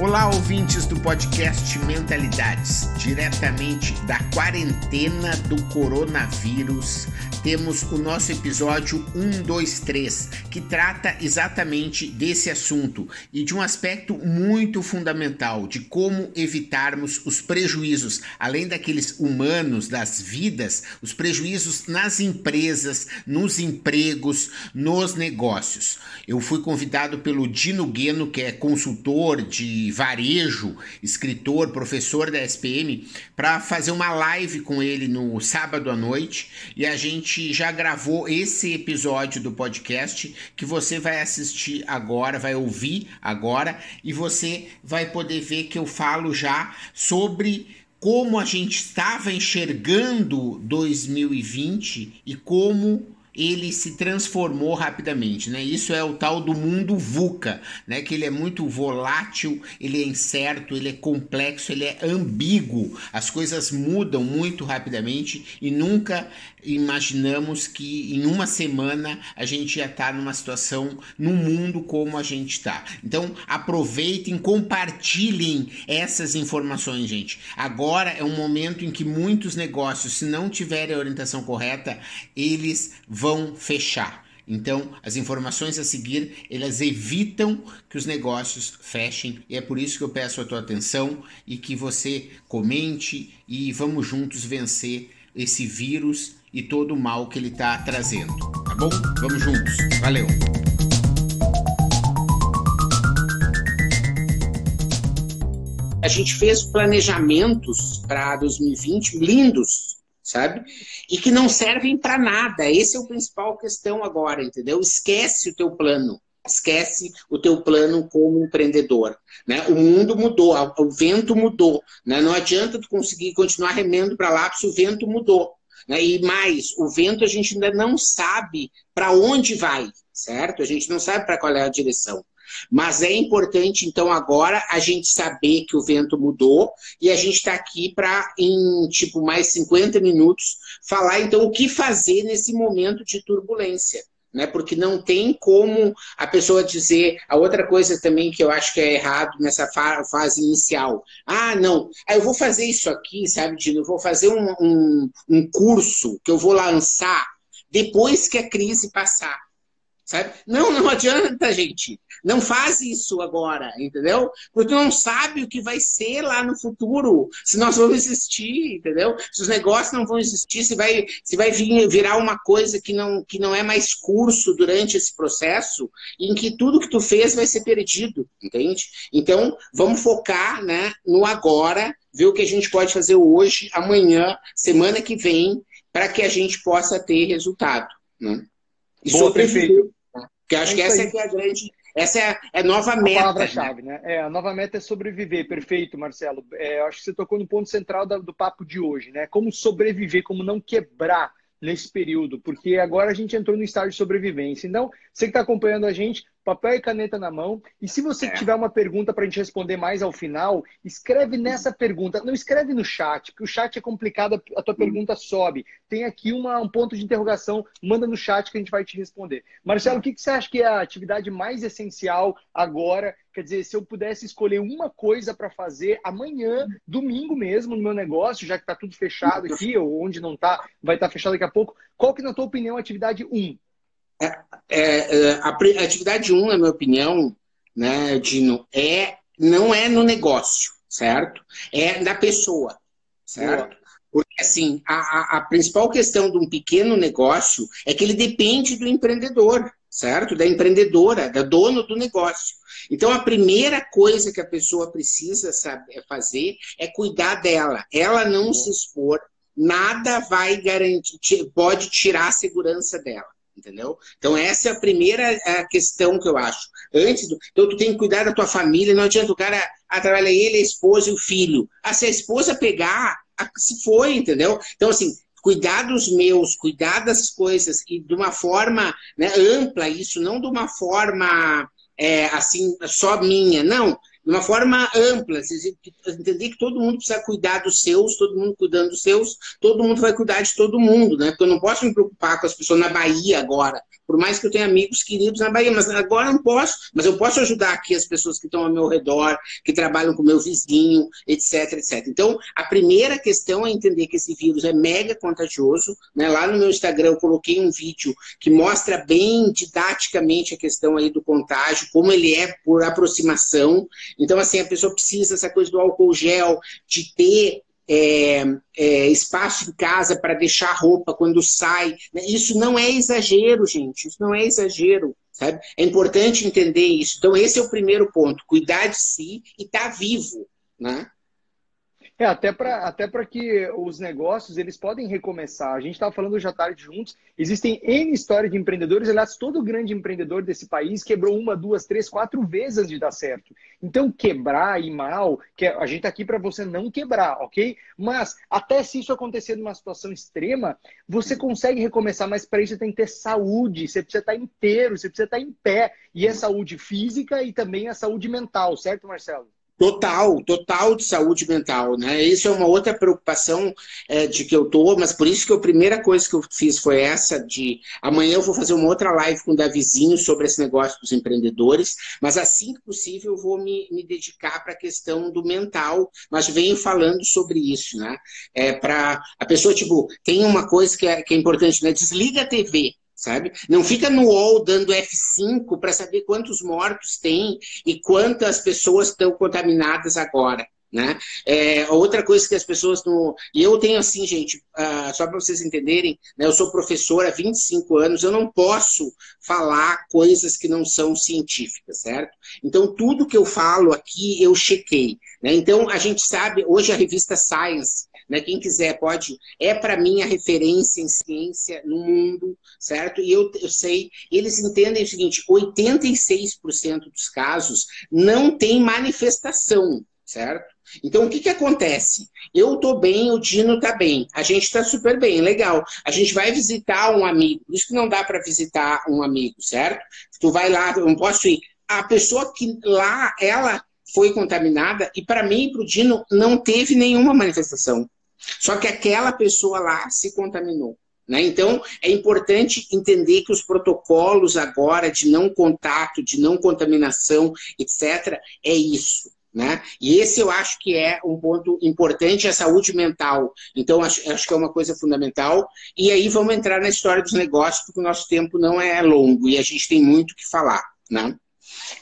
Olá, ouvintes do podcast Mentalidades, diretamente da quarentena do coronavírus. Temos o nosso episódio 123, que trata exatamente desse assunto e de um aspecto muito fundamental de como evitarmos os prejuízos, além daqueles humanos, das vidas, os prejuízos nas empresas, nos empregos, nos negócios. Eu fui convidado pelo Dino Gueno, que é consultor de varejo, escritor, professor da SPM, para fazer uma live com ele no sábado à noite e a gente já gravou esse episódio do podcast que você vai assistir agora, vai ouvir agora e você vai poder ver que eu falo já sobre como a gente estava enxergando 2020 e como ele se transformou rapidamente, né? Isso é o tal do mundo VUCA, né? Que ele é muito volátil, ele é incerto, ele é complexo, ele é ambíguo. As coisas mudam muito rapidamente e nunca imaginamos que em uma semana a gente ia estar numa situação no mundo como a gente está. Então aproveitem, compartilhem essas informações, gente. Agora é um momento em que muitos negócios, se não tiverem a orientação correta, eles vão fechar. Então, as informações a seguir, elas evitam que os negócios fechem, e é por isso que eu peço a tua atenção e que você comente e vamos juntos vencer esse vírus e todo o mal que ele está trazendo. Tá bom? Vamos juntos. Valeu! A gente fez planejamentos para 2020 lindos, sabe? E que não servem para nada. Esse é o principal questão agora, entendeu? Esquece o teu plano. Esquece o teu plano como empreendedor. Né? O mundo mudou, o vento mudou. Né? Não adianta tu conseguir continuar remendo para lá se o vento mudou. Né? E mais, o vento a gente ainda não sabe para onde vai, certo? A gente não sabe para qual é a direção. Mas é importante, então, agora a gente saber que o vento mudou e a gente está aqui para, em tipo mais 50 minutos, falar então o que fazer nesse momento de turbulência né? Porque não tem como a pessoa dizer. A outra coisa também que eu acho que é errado nessa fase inicial. Ah, não, ah, eu vou fazer isso aqui, sabe, Dino? Eu vou fazer um, um, um curso que eu vou lançar depois que a crise passar. Sabe? Não, não adianta, gente. Não faz isso agora, entendeu? Porque tu não sabe o que vai ser lá no futuro, se nós vamos existir, entendeu? Se os negócios não vão existir, se vai, se vai vir, virar uma coisa que não, que não é mais curso durante esse processo, em que tudo que tu fez vai ser perdido, entende? Então, vamos focar né, no agora, ver o que a gente pode fazer hoje, amanhã, semana que vem, para que a gente possa ter resultado. Né? E Boa, perfeito. Porque acho é que essa é, que é a grande. Essa é a, é nova meta. A palavra-chave, né? É, a nova meta é sobreviver. Perfeito, Marcelo. É, acho que você tocou no ponto central do, do papo de hoje, né? Como sobreviver, como não quebrar nesse período, porque agora a gente entrou no estágio de sobrevivência. Então, você que está acompanhando a gente, papel e caneta na mão. E se você é. tiver uma pergunta para a gente responder mais ao final, escreve nessa pergunta. Não escreve no chat, porque o chat é complicado, a tua pergunta sobe. Tem aqui uma, um ponto de interrogação, manda no chat que a gente vai te responder. Marcelo, o que, que você acha que é a atividade mais essencial agora? Quer dizer, se eu pudesse escolher uma coisa para fazer amanhã, domingo mesmo, no meu negócio, já que está tudo fechado aqui, ou onde não está, vai estar tá fechado daqui a pouco, qual que, na tua opinião, é a atividade 1? É, é, é a, a atividade 1, um, na minha opinião, né, Dino, é, não é no negócio, certo? É da pessoa, certo? Porque, assim, a, a, a, principal questão de um pequeno negócio é que ele depende do empreendedor, certo? Da empreendedora, da dono do negócio. Então, a primeira coisa que a pessoa precisa saber fazer é cuidar dela. Ela não se expor, nada vai garantir, pode tirar a segurança dela entendeu? Então essa é a primeira questão que eu acho. Antes do, então tu tem que cuidar da tua família, não adianta o cara ah, ele, a esposa e o filho. Ah, se a esposa pegar, se foi, entendeu? Então assim, cuidar dos meus, cuidar das coisas e de uma forma né, ampla isso, não de uma forma é, assim só minha, não. De uma forma ampla, entender que todo mundo precisa cuidar dos seus, todo mundo cuidando dos seus, todo mundo vai cuidar de todo mundo, né? Porque eu não posso me preocupar com as pessoas na Bahia agora, por mais que eu tenha amigos queridos na Bahia, mas agora não posso, mas eu posso ajudar aqui as pessoas que estão ao meu redor, que trabalham com o meu vizinho, etc, etc. Então, a primeira questão é entender que esse vírus é mega contagioso, né? Lá no meu Instagram eu coloquei um vídeo que mostra bem didaticamente a questão aí do contágio, como ele é por aproximação. Então, assim, a pessoa precisa essa coisa do álcool gel, de ter é, é, espaço em casa para deixar roupa quando sai. Isso não é exagero, gente. Isso não é exagero. Sabe? É importante entender isso. Então, esse é o primeiro ponto: cuidar de si e estar tá vivo. Né? É, até para até que os negócios eles podem recomeçar. A gente estava falando já tarde juntos. Existem N histórias de empreendedores. Aliás, todo grande empreendedor desse país quebrou uma, duas, três, quatro vezes antes de dar certo. Então, quebrar e mal, que a gente está aqui para você não quebrar, ok? Mas até se isso acontecer numa situação extrema, você consegue recomeçar, mas para isso tem que ter saúde, você precisa estar inteiro, você precisa estar em pé. E é saúde física e também a saúde mental, certo, Marcelo? Total, total de saúde mental, né? Isso é uma outra preocupação é, de que eu tô, mas por isso que a primeira coisa que eu fiz foi essa de amanhã eu vou fazer uma outra live com o Davizinho sobre esse negócio dos empreendedores, mas assim que possível eu vou me, me dedicar para a questão do mental, mas venho falando sobre isso, né? É, para a pessoa, tipo, tem uma coisa que é, que é importante, né? Desliga a TV, sabe? Não fica no UOL dando F5 para saber quantos mortos tem e quantas pessoas estão contaminadas agora. Né? É, outra coisa que as pessoas não. E eu tenho assim, gente, uh, só para vocês entenderem, né, eu sou professor há 25 anos, eu não posso falar coisas que não são científicas, certo? Então, tudo que eu falo aqui, eu chequei. Né? Então, a gente sabe, hoje a revista Science né? Quem quiser pode. É para mim a referência em ciência no mundo, certo? E eu, eu sei, eles entendem o seguinte: 86% dos casos não tem manifestação, certo? Então, o que, que acontece? Eu estou bem, o Dino está bem, a gente está super bem, legal. A gente vai visitar um amigo, por isso que não dá para visitar um amigo, certo? Tu vai lá, eu não posso ir. A pessoa que lá, ela foi contaminada e para mim e para o Dino não teve nenhuma manifestação. Só que aquela pessoa lá se contaminou. Né? Então, é importante entender que os protocolos agora de não contato, de não contaminação, etc., é isso. Né? E esse eu acho que é um ponto importante, a saúde mental. Então, acho, acho que é uma coisa fundamental. E aí vamos entrar na história dos negócios, porque o nosso tempo não é longo e a gente tem muito que falar. Né?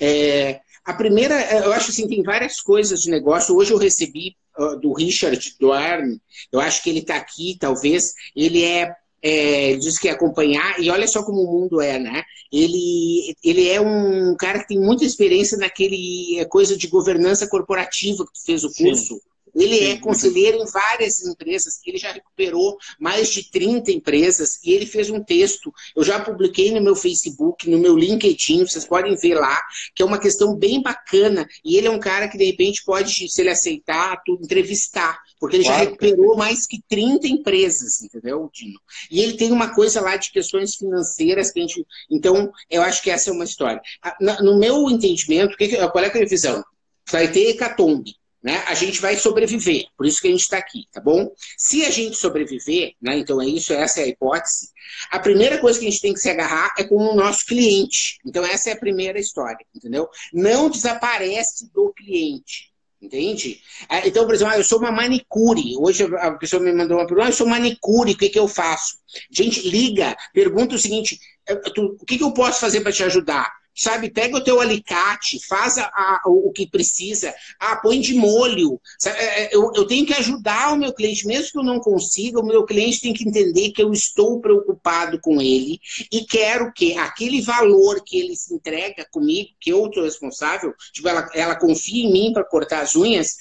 É, a primeira, eu acho assim, tem várias coisas de negócio. Hoje eu recebi do Richard Duarne, eu acho que ele está aqui, talvez, ele é, é, diz que acompanhar, e olha só como o mundo é, né? Ele, ele é um cara que tem muita experiência naquele é, coisa de governança corporativa que tu fez o curso. Sim. Ele é conselheiro em várias empresas, ele já recuperou mais de 30 empresas e ele fez um texto. Eu já publiquei no meu Facebook, no meu LinkedIn, vocês podem ver lá, que é uma questão bem bacana. E ele é um cara que, de repente, pode, se ele aceitar, tudo, entrevistar, porque ele claro. já recuperou mais que 30 empresas, entendeu, Dino? E ele tem uma coisa lá de questões financeiras que a gente. Então, eu acho que essa é uma história. No meu entendimento, qual é a visão? Vai ter hecatombe né, a gente vai sobreviver. Por isso que a gente está aqui, tá bom? Se a gente sobreviver, né, então é isso, essa é a hipótese, a primeira coisa que a gente tem que se agarrar é com o nosso cliente. Então essa é a primeira história, entendeu? Não desaparece do cliente. Entende? Ah, então, por exemplo, ah, eu sou uma manicure. Hoje a pessoa me mandou uma pergunta: ah, eu sou manicure, o que, que eu faço? Gente, liga, pergunta o seguinte: o que, que eu posso fazer para te ajudar? Sabe? Pega o teu alicate, faz a, a, o que precisa, ah, põe de molho. É, é, eu, eu tenho que ajudar o meu cliente, mesmo que eu não consiga, o meu cliente tem que entender que eu estou preocupado com ele e quero que aquele valor que ele se entrega comigo, que eu estou responsável, tipo, ela, ela confia em mim para cortar as unhas,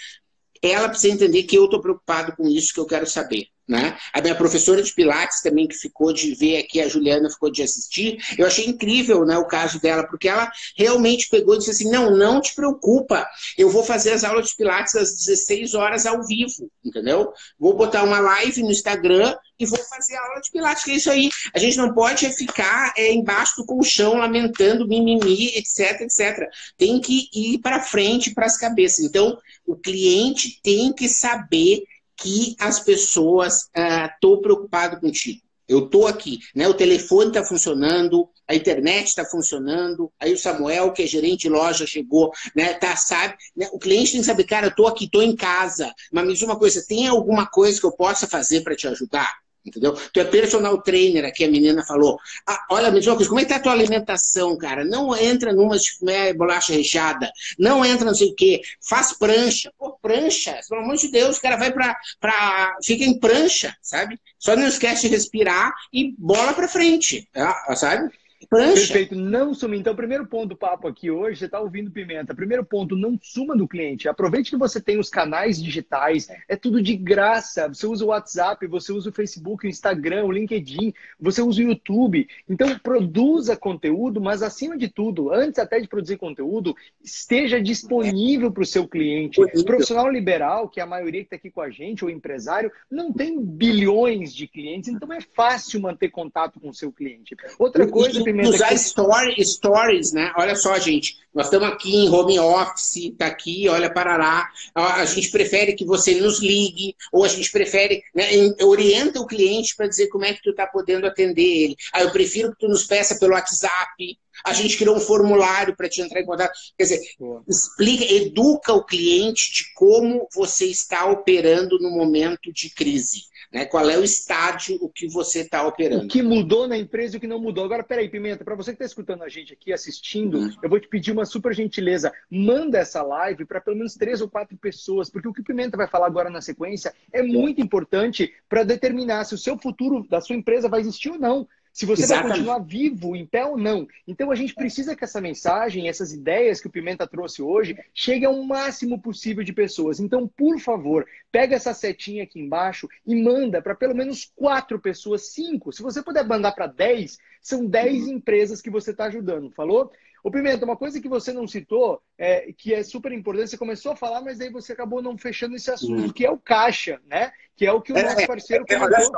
ela precisa entender que eu estou preocupado com isso, que eu quero saber. Né? A minha professora de Pilates também, que ficou de ver aqui, a Juliana ficou de assistir, eu achei incrível né, o caso dela, porque ela realmente pegou e disse assim: não, não te preocupa, eu vou fazer as aulas de Pilates às 16 horas ao vivo, entendeu? Vou botar uma live no Instagram e vou fazer a aula de Pilates, que é isso aí. A gente não pode ficar é, embaixo do colchão lamentando, mimimi, etc, etc. Tem que ir para frente, para as cabeças. Então, o cliente tem que saber que as pessoas estou uh, preocupado contigo. Eu estou aqui, né? O telefone está funcionando, a internet está funcionando. Aí o Samuel, que é gerente de loja, chegou, né? Tá, sabe? Né? O cliente tem que saber, cara, eu estou aqui, estou em casa. Mas me diz uma coisa, tem alguma coisa que eu possa fazer para te ajudar? Entendeu? Tu é personal trainer, aqui a menina falou. Ah, olha, me diz uma coisa, como é que tá a tua alimentação, cara? Não entra numa comer bolacha recheada, não entra não sei o quê, faz prancha. Pô, prancha, pelo amor de Deus, o cara vai pra, pra. fica em prancha, sabe? Só não esquece de respirar e bola pra frente, tá? sabe? Perfeito, não sumir. Então, primeiro ponto do papo aqui hoje, você está ouvindo Pimenta. Primeiro ponto, não suma do cliente. Aproveite que você tem os canais digitais, é tudo de graça. Você usa o WhatsApp, você usa o Facebook, o Instagram, o LinkedIn, você usa o YouTube. Então, produza conteúdo, mas acima de tudo, antes até de produzir conteúdo, esteja disponível para o seu cliente. O profissional liberal, que é a maioria que está aqui com a gente, ou empresário, não tem bilhões de clientes, então é fácil manter contato com o seu cliente. Outra coisa, Pimenta usar que... story, stories, né? Olha só, gente. Nós estamos aqui em home office, tá aqui, olha, parará. A gente prefere que você nos ligue, ou a gente prefere, né, orienta o cliente para dizer como é que tu está podendo atender ele. Ah, eu prefiro que tu nos peça pelo WhatsApp. A gente criou um formulário para te entrar em contato. Quer dizer, Boa. explica, educa o cliente de como você está operando no momento de crise. Né? Qual é o estágio, o que você está operando. O que mudou na empresa e o que não mudou. Agora, peraí, Pimenta, para você que está escutando a gente aqui, assistindo, uhum. eu vou te pedir uma super gentileza. Manda essa live para pelo menos três ou quatro pessoas, porque o que o Pimenta vai falar agora na sequência é muito importante para determinar se o seu futuro da sua empresa vai existir ou não se você Exatamente. vai continuar vivo, em pé ou não. Então a gente precisa que essa mensagem, essas ideias que o Pimenta trouxe hoje, chegue ao máximo possível de pessoas. Então, por favor, pega essa setinha aqui embaixo e manda para pelo menos quatro pessoas, cinco. Se você puder mandar para dez, são dez uhum. empresas que você está ajudando. Falou? O Pimenta, uma coisa que você não citou, é, que é super importante, você começou a falar, mas aí você acabou não fechando esse assunto, uhum. que é o caixa, né? Que é o que o é, nosso parceiro é, comentou.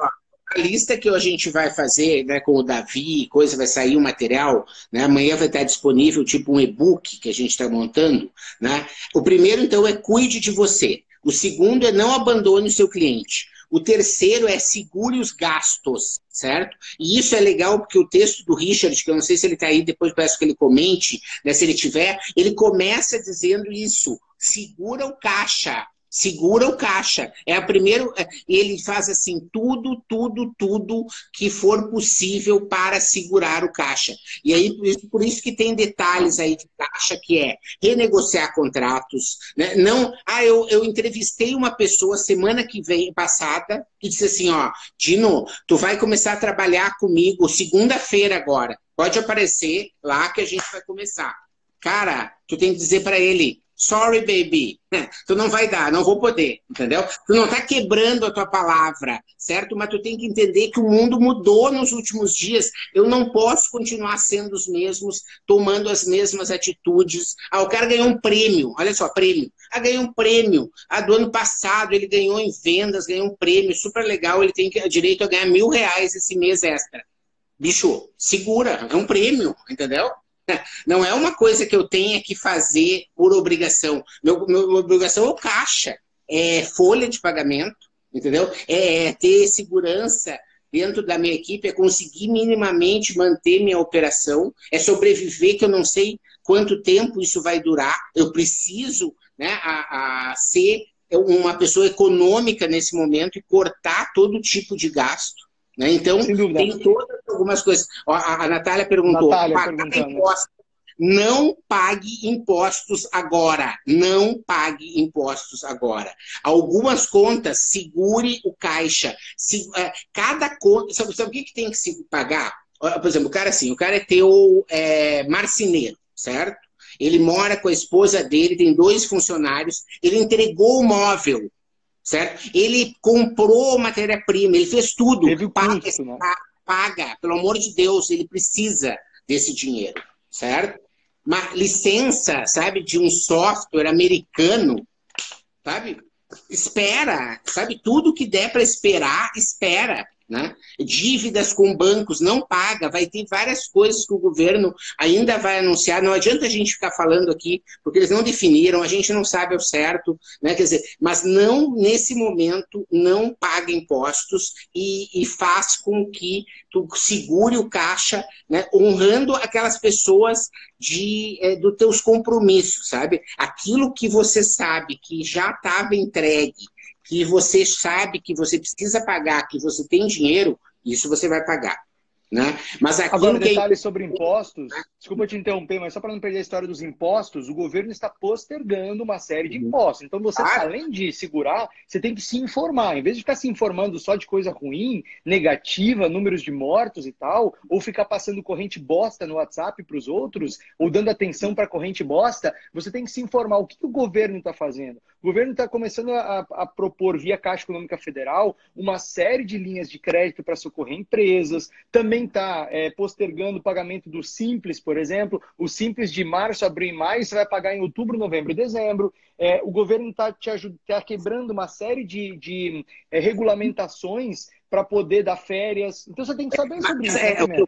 A lista que a gente vai fazer né, com o Davi, coisa, vai sair o um material, né, amanhã vai estar disponível tipo um e-book que a gente está montando. Né? O primeiro, então, é cuide de você. O segundo é não abandone o seu cliente. O terceiro é segure os gastos, certo? E isso é legal porque o texto do Richard, que eu não sei se ele está aí, depois peço que ele comente, né, se ele tiver, ele começa dizendo isso: segura o caixa, segura o caixa. É a primeiro, é, ele faz assim tudo, tudo, tudo que for possível para segurar o caixa. E aí por isso que tem detalhes aí de caixa que é renegociar contratos, né? Não, ah, eu, eu entrevistei uma pessoa semana que vem passada e disse assim, ó, Dino, tu vai começar a trabalhar comigo segunda-feira agora. Pode aparecer lá que a gente vai começar. Cara, tu tem que dizer para ele, Sorry, baby. Tu não vai dar, não vou poder, entendeu? Tu não tá quebrando a tua palavra, certo? Mas tu tem que entender que o mundo mudou nos últimos dias. Eu não posso continuar sendo os mesmos, tomando as mesmas atitudes. Ah, o cara ganhou um prêmio, olha só, prêmio. Ah, ganhou um prêmio. Ah, do ano passado ele ganhou em vendas, ganhou um prêmio super legal. Ele tem direito a ganhar mil reais esse mês extra. Bicho, segura, é um prêmio, entendeu? Não é uma coisa que eu tenha que fazer por obrigação. Meu, meu obrigação é o caixa, é folha de pagamento, entendeu? É, é ter segurança dentro da minha equipe, é conseguir minimamente manter minha operação, é sobreviver, que eu não sei quanto tempo isso vai durar. Eu preciso né, a, a ser uma pessoa econômica nesse momento e cortar todo tipo de gasto. Né? Então, tem todas algumas coisas. A, a Natália perguntou: Natália impostos. Não pague impostos agora. Não pague impostos agora. Algumas contas, segure o caixa. Se, uh, cada conta. Sabe, sabe o que, que tem que se pagar? Por exemplo, o cara assim, o cara é teu é, marceneiro, certo? Ele mora com a esposa dele, tem dois funcionários, ele entregou o móvel certo? Ele comprou matéria-prima, ele fez tudo. Teve o custo, né? Paga, pelo amor de Deus, ele precisa desse dinheiro, certo? Uma licença, sabe, de um software americano, sabe? Espera, sabe? Tudo que der para esperar, espera. Né? Dívidas com bancos não paga, vai ter várias coisas que o governo ainda vai anunciar. Não adianta a gente ficar falando aqui, porque eles não definiram, a gente não sabe ao certo, né? Quer dizer, mas não nesse momento não paga impostos e, e faz com que tu segure o caixa, né? honrando aquelas pessoas de é, dos teus compromissos, sabe? Aquilo que você sabe que já estava entregue que você sabe que você precisa pagar, que você tem dinheiro, isso você vai pagar. Né? Mas Agora, detalhes que... sobre impostos. Desculpa te interromper, mas só para não perder a história dos impostos, o governo está postergando uma série de uhum. impostos. Então, você, ah. além de segurar, você tem que se informar. Em vez de ficar se informando só de coisa ruim, negativa, números de mortos e tal, ou ficar passando corrente bosta no WhatsApp para os outros, ou dando atenção para corrente bosta, você tem que se informar o que o governo está fazendo. O governo está começando a, a propor, via Caixa Econômica Federal, uma série de linhas de crédito para socorrer empresas, também está é, postergando o pagamento do Simples, por exemplo. O Simples de março, abril e maio, você vai pagar em outubro, novembro e dezembro. É, o governo está te tá quebrando uma série de, de é, regulamentações para poder dar férias. Então você tem que saber sobre isso. É, né,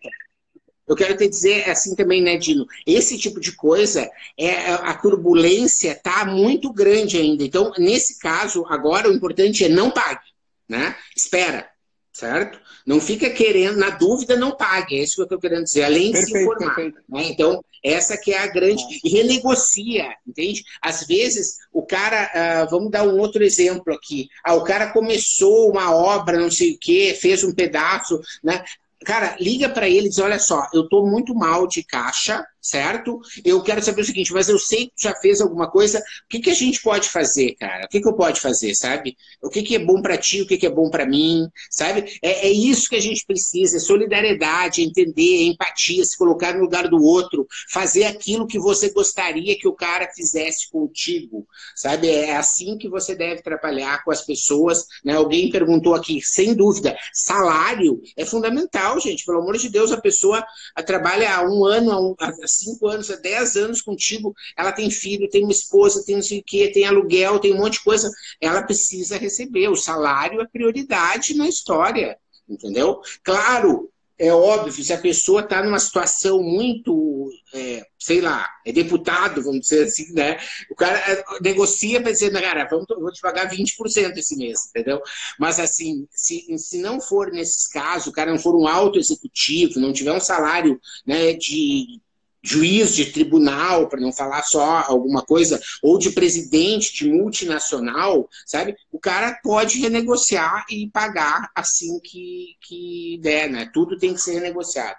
eu quero te dizer assim também, né, Dino? Esse tipo de coisa, é, a turbulência está muito grande ainda. Então, nesse caso, agora o importante é não pague, né? Espera, certo? Não fica querendo, na dúvida, não pague. É isso que eu estou querendo dizer, além perfeito, de se informar. Né? Então, essa que é a grande. E renegocia, entende? Às vezes, o cara. Uh, vamos dar um outro exemplo aqui. Ah, o cara começou uma obra, não sei o quê, fez um pedaço, né? Cara, liga para ele e diz: olha só, eu estou muito mal de caixa, certo? Eu quero saber o seguinte, mas eu sei que já fez alguma coisa. O que, que a gente pode fazer, cara? O que, que eu pode fazer, sabe? O que, que é bom para ti, o que, que é bom para mim, sabe? É, é, isso que a gente precisa: é solidariedade, entender, empatia, se colocar no lugar do outro, fazer aquilo que você gostaria que o cara fizesse contigo, sabe? É assim que você deve trabalhar com as pessoas. Né? Alguém perguntou aqui, sem dúvida, salário é fundamental, gente. Pelo amor de Deus, a pessoa trabalha há um ano, há cinco anos, há dez anos contigo, ela tem filho, tem uma esposa, tem não sei o quê, tem aluguel, tem um monte de coisa, ela precisa receber. O salário é prioridade na história, entendeu? Claro, é óbvio, se a pessoa está numa situação muito, é, sei lá, é deputado, vamos dizer assim, né? O cara é, negocia para dizer, cara, vamos, vou te pagar 20% esse mês, entendeu? Mas assim, se, se não for nesses casos, o cara não for um alto executivo, não tiver um salário né, de juiz de tribunal, para não falar só alguma coisa, ou de presidente de multinacional, sabe? O cara pode renegociar e pagar assim que, que der, né? Tudo tem que ser renegociado.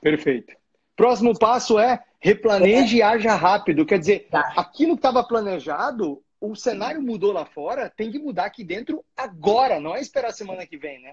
Perfeito. Próximo passo é replaneje é. e haja rápido. Quer dizer, tá. aquilo que estava planejado, o cenário mudou lá fora, tem que mudar aqui dentro agora, não é esperar a semana que vem, né?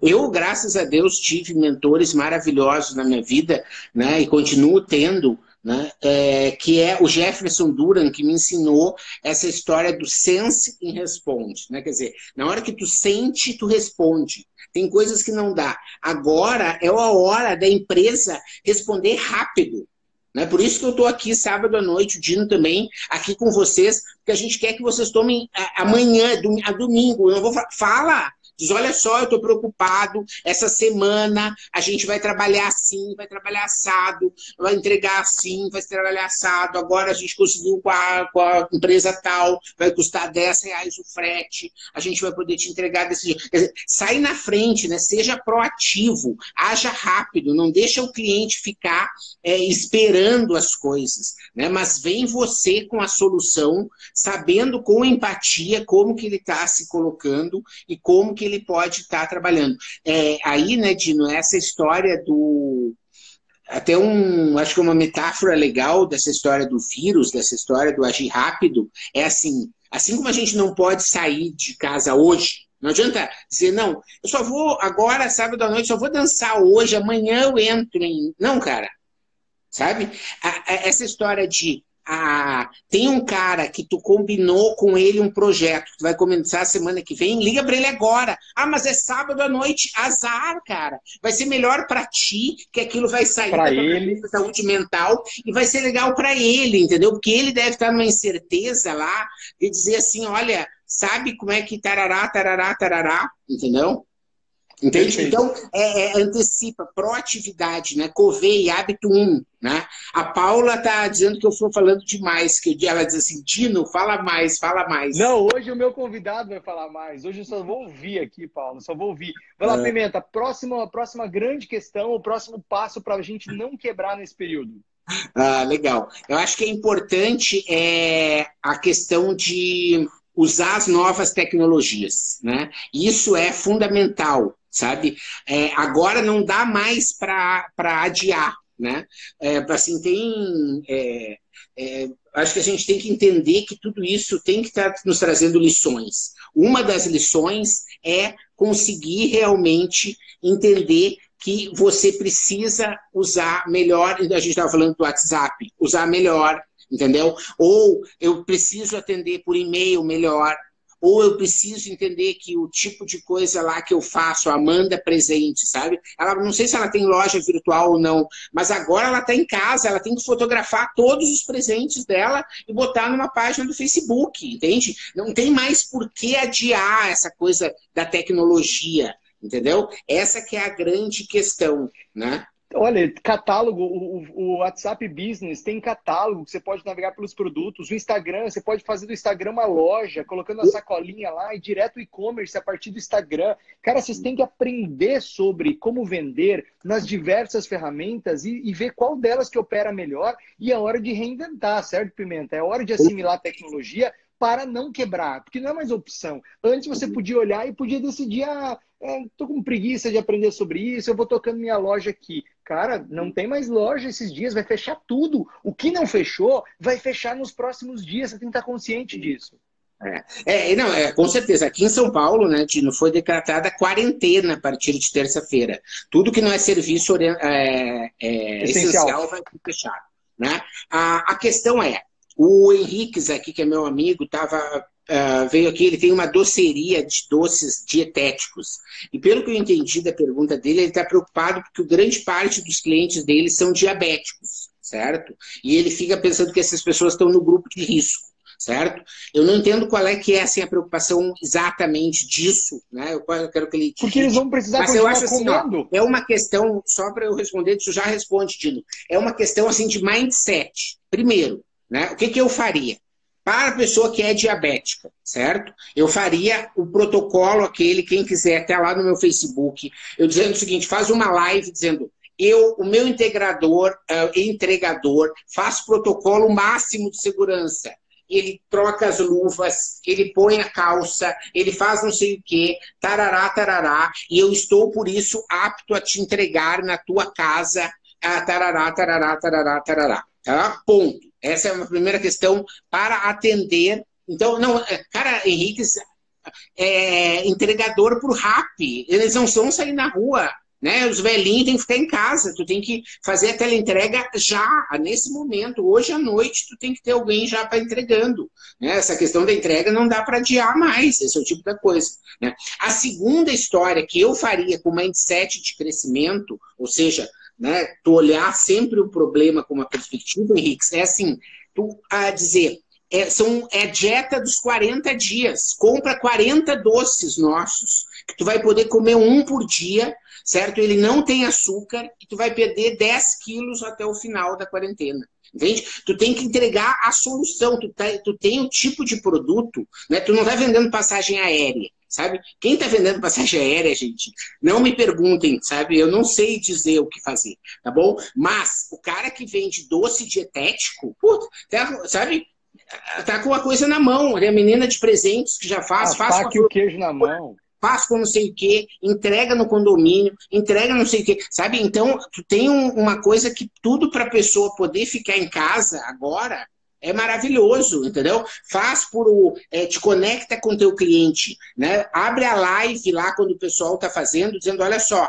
Eu, graças a Deus, tive mentores maravilhosos na minha vida, né? E continuo tendo, né? É, que é o Jefferson Duran, que me ensinou essa história do sense e responde, né? Quer dizer, na hora que tu sente, tu responde. Tem coisas que não dá. Agora é a hora da empresa responder rápido. Né? Por isso que eu estou aqui sábado à noite, o Dino também, aqui com vocês, porque a gente quer que vocês tomem amanhã, a domingo. Eu não vou fala, Diz: olha só, eu estou preocupado, essa semana a gente vai trabalhar assim, vai trabalhar assado, vai entregar assim, vai trabalhar assado. Agora a gente conseguiu com a, com a empresa tal, vai custar 10 reais o frete, a gente vai poder te entregar desse jeito. Quer dizer, sai na frente, né? seja proativo, haja rápido, não deixa o cliente ficar é, esperando as coisas, né? mas vem você com a solução, sabendo com empatia como que ele está se colocando e como que ele pode estar tá trabalhando. É, aí, né, Dino, essa história do. Até um, acho que uma metáfora legal dessa história do vírus, dessa história do agir rápido, é assim: assim como a gente não pode sair de casa hoje, não adianta dizer, não, eu só vou agora, sábado à noite, só vou dançar hoje, amanhã eu entro em. Não, cara. Sabe? essa história de tem um cara que tu combinou com ele um projeto, que vai começar a semana que vem, liga para ele agora. Ah, mas é sábado à noite, azar, cara. Vai ser melhor para ti, que aquilo vai sair para ele, saúde mental e vai ser legal para ele, entendeu? Porque ele deve estar numa incerteza lá de dizer assim, olha, sabe como é que tarará, tarará, tarará, entendeu? Entende? Perfeito. Então, é, é, antecipa, proatividade, né? Covei, hábito 1, né? A Paula está dizendo que eu estou falando demais, que ela diz assim, Dino, fala mais, fala mais. Não, hoje o meu convidado vai falar mais. Hoje eu só vou ouvir aqui, Paulo, só vou ouvir. Vai lá, é. Pimenta, próxima, próxima grande questão, o próximo passo para a gente não quebrar nesse período. Ah, legal. Eu acho que é importante é, a questão de usar as novas tecnologias, né? Isso é fundamental sabe? É, agora não dá mais para adiar, né? É, assim, tem... É, é, acho que a gente tem que entender que tudo isso tem que estar tá nos trazendo lições. Uma das lições é conseguir realmente entender que você precisa usar melhor, a gente estava falando do WhatsApp, usar melhor, entendeu? Ou eu preciso atender por e-mail melhor, ou eu preciso entender que o tipo de coisa lá que eu faço, a Amanda presente, sabe? Ela não sei se ela tem loja virtual ou não, mas agora ela está em casa, ela tem que fotografar todos os presentes dela e botar numa página do Facebook, entende? Não tem mais por que adiar essa coisa da tecnologia, entendeu? Essa que é a grande questão, né? Olha, catálogo, o, o, WhatsApp Business tem catálogo, você pode navegar pelos produtos. O Instagram, você pode fazer do Instagram uma loja, colocando a sacolinha lá e direto e-commerce a partir do Instagram. Cara, vocês têm que aprender sobre como vender nas diversas ferramentas e, e ver qual delas que opera melhor e é hora de reinventar, certo, Pimenta? É hora de assimilar a tecnologia para não quebrar, porque não é mais opção. Antes você podia olhar e podia decidir, ah, é, tô com preguiça de aprender sobre isso, eu vou tocando minha loja aqui. Cara, não tem mais loja esses dias, vai fechar tudo. O que não fechou, vai fechar nos próximos dias, você tem que estar consciente disso. É, é, não, é, com certeza. Aqui em São Paulo, né, Tino, foi decretada quarentena a partir de terça-feira. Tudo que não é serviço é, é, essencial. essencial vai ser fechado. Né? A, a questão é, o Henriques aqui, que é meu amigo, tava, uh, veio aqui, ele tem uma doceria de doces dietéticos. E pelo que eu entendi da pergunta dele, ele está preocupado porque grande parte dos clientes dele são diabéticos, certo? E ele fica pensando que essas pessoas estão no grupo de risco certo? Eu não entendo qual é que é assim, a preocupação exatamente disso, né? Eu, quero que ele porque eles vão precisar Mas eu acho assim, ó, é uma questão só para eu responder, tu já responde, Dino. É uma questão assim de mindset. Primeiro, né? O que, que eu faria? Para a pessoa que é diabética, certo? Eu faria o protocolo aquele, quem quiser, até lá no meu Facebook, eu dizendo o seguinte: faz uma live dizendo eu, o meu integrador, uh, entregador, faz protocolo máximo de segurança. Ele troca as luvas, ele põe a calça, ele faz não sei o quê, tarará, tarará, e eu estou, por isso, apto a te entregar na tua casa, a tarará, tarará, tarará, tarará. Tá? Ponto. Essa é uma primeira questão para atender. Então, não, é, cara, Henrique é entregador o RAP. Eles não são sair na rua. Né? Os velhinhos têm que ficar em casa. Tu tem que fazer a teleentrega já, nesse momento. Hoje à noite, tu tem que ter alguém já para entregando. Né? Essa questão da entrega não dá para adiar mais. Esse é o tipo da coisa. Né? A segunda história que eu faria com mindset de crescimento, ou seja, né? Tu olhar sempre o problema com uma perspectiva, Henrique, é assim, tu a dizer, é, são, é dieta dos 40 dias. Compra 40 doces nossos, que tu vai poder comer um por dia, certo? Ele não tem açúcar e tu vai perder 10 quilos até o final da quarentena. Entende? Tu tem que entregar a solução, tu, tá, tu tem o tipo de produto, né? Tu não está vendendo passagem aérea sabe? Quem está vendendo passagem aérea, gente, não me perguntem, sabe? Eu não sei dizer o que fazer, tá bom? Mas o cara que vende doce dietético, puta, tá, sabe? Tá com a coisa na mão, é a menina de presentes que já faz, ah, faz com o queijo na mão. Faz com não sei o que, entrega no condomínio, entrega não sei o que, sabe? Então, tu tem um, uma coisa que tudo para a pessoa poder ficar em casa agora é maravilhoso, entendeu? Faz por o. É, te conecta com teu cliente, né? Abre a live lá quando o pessoal está fazendo, dizendo: olha só,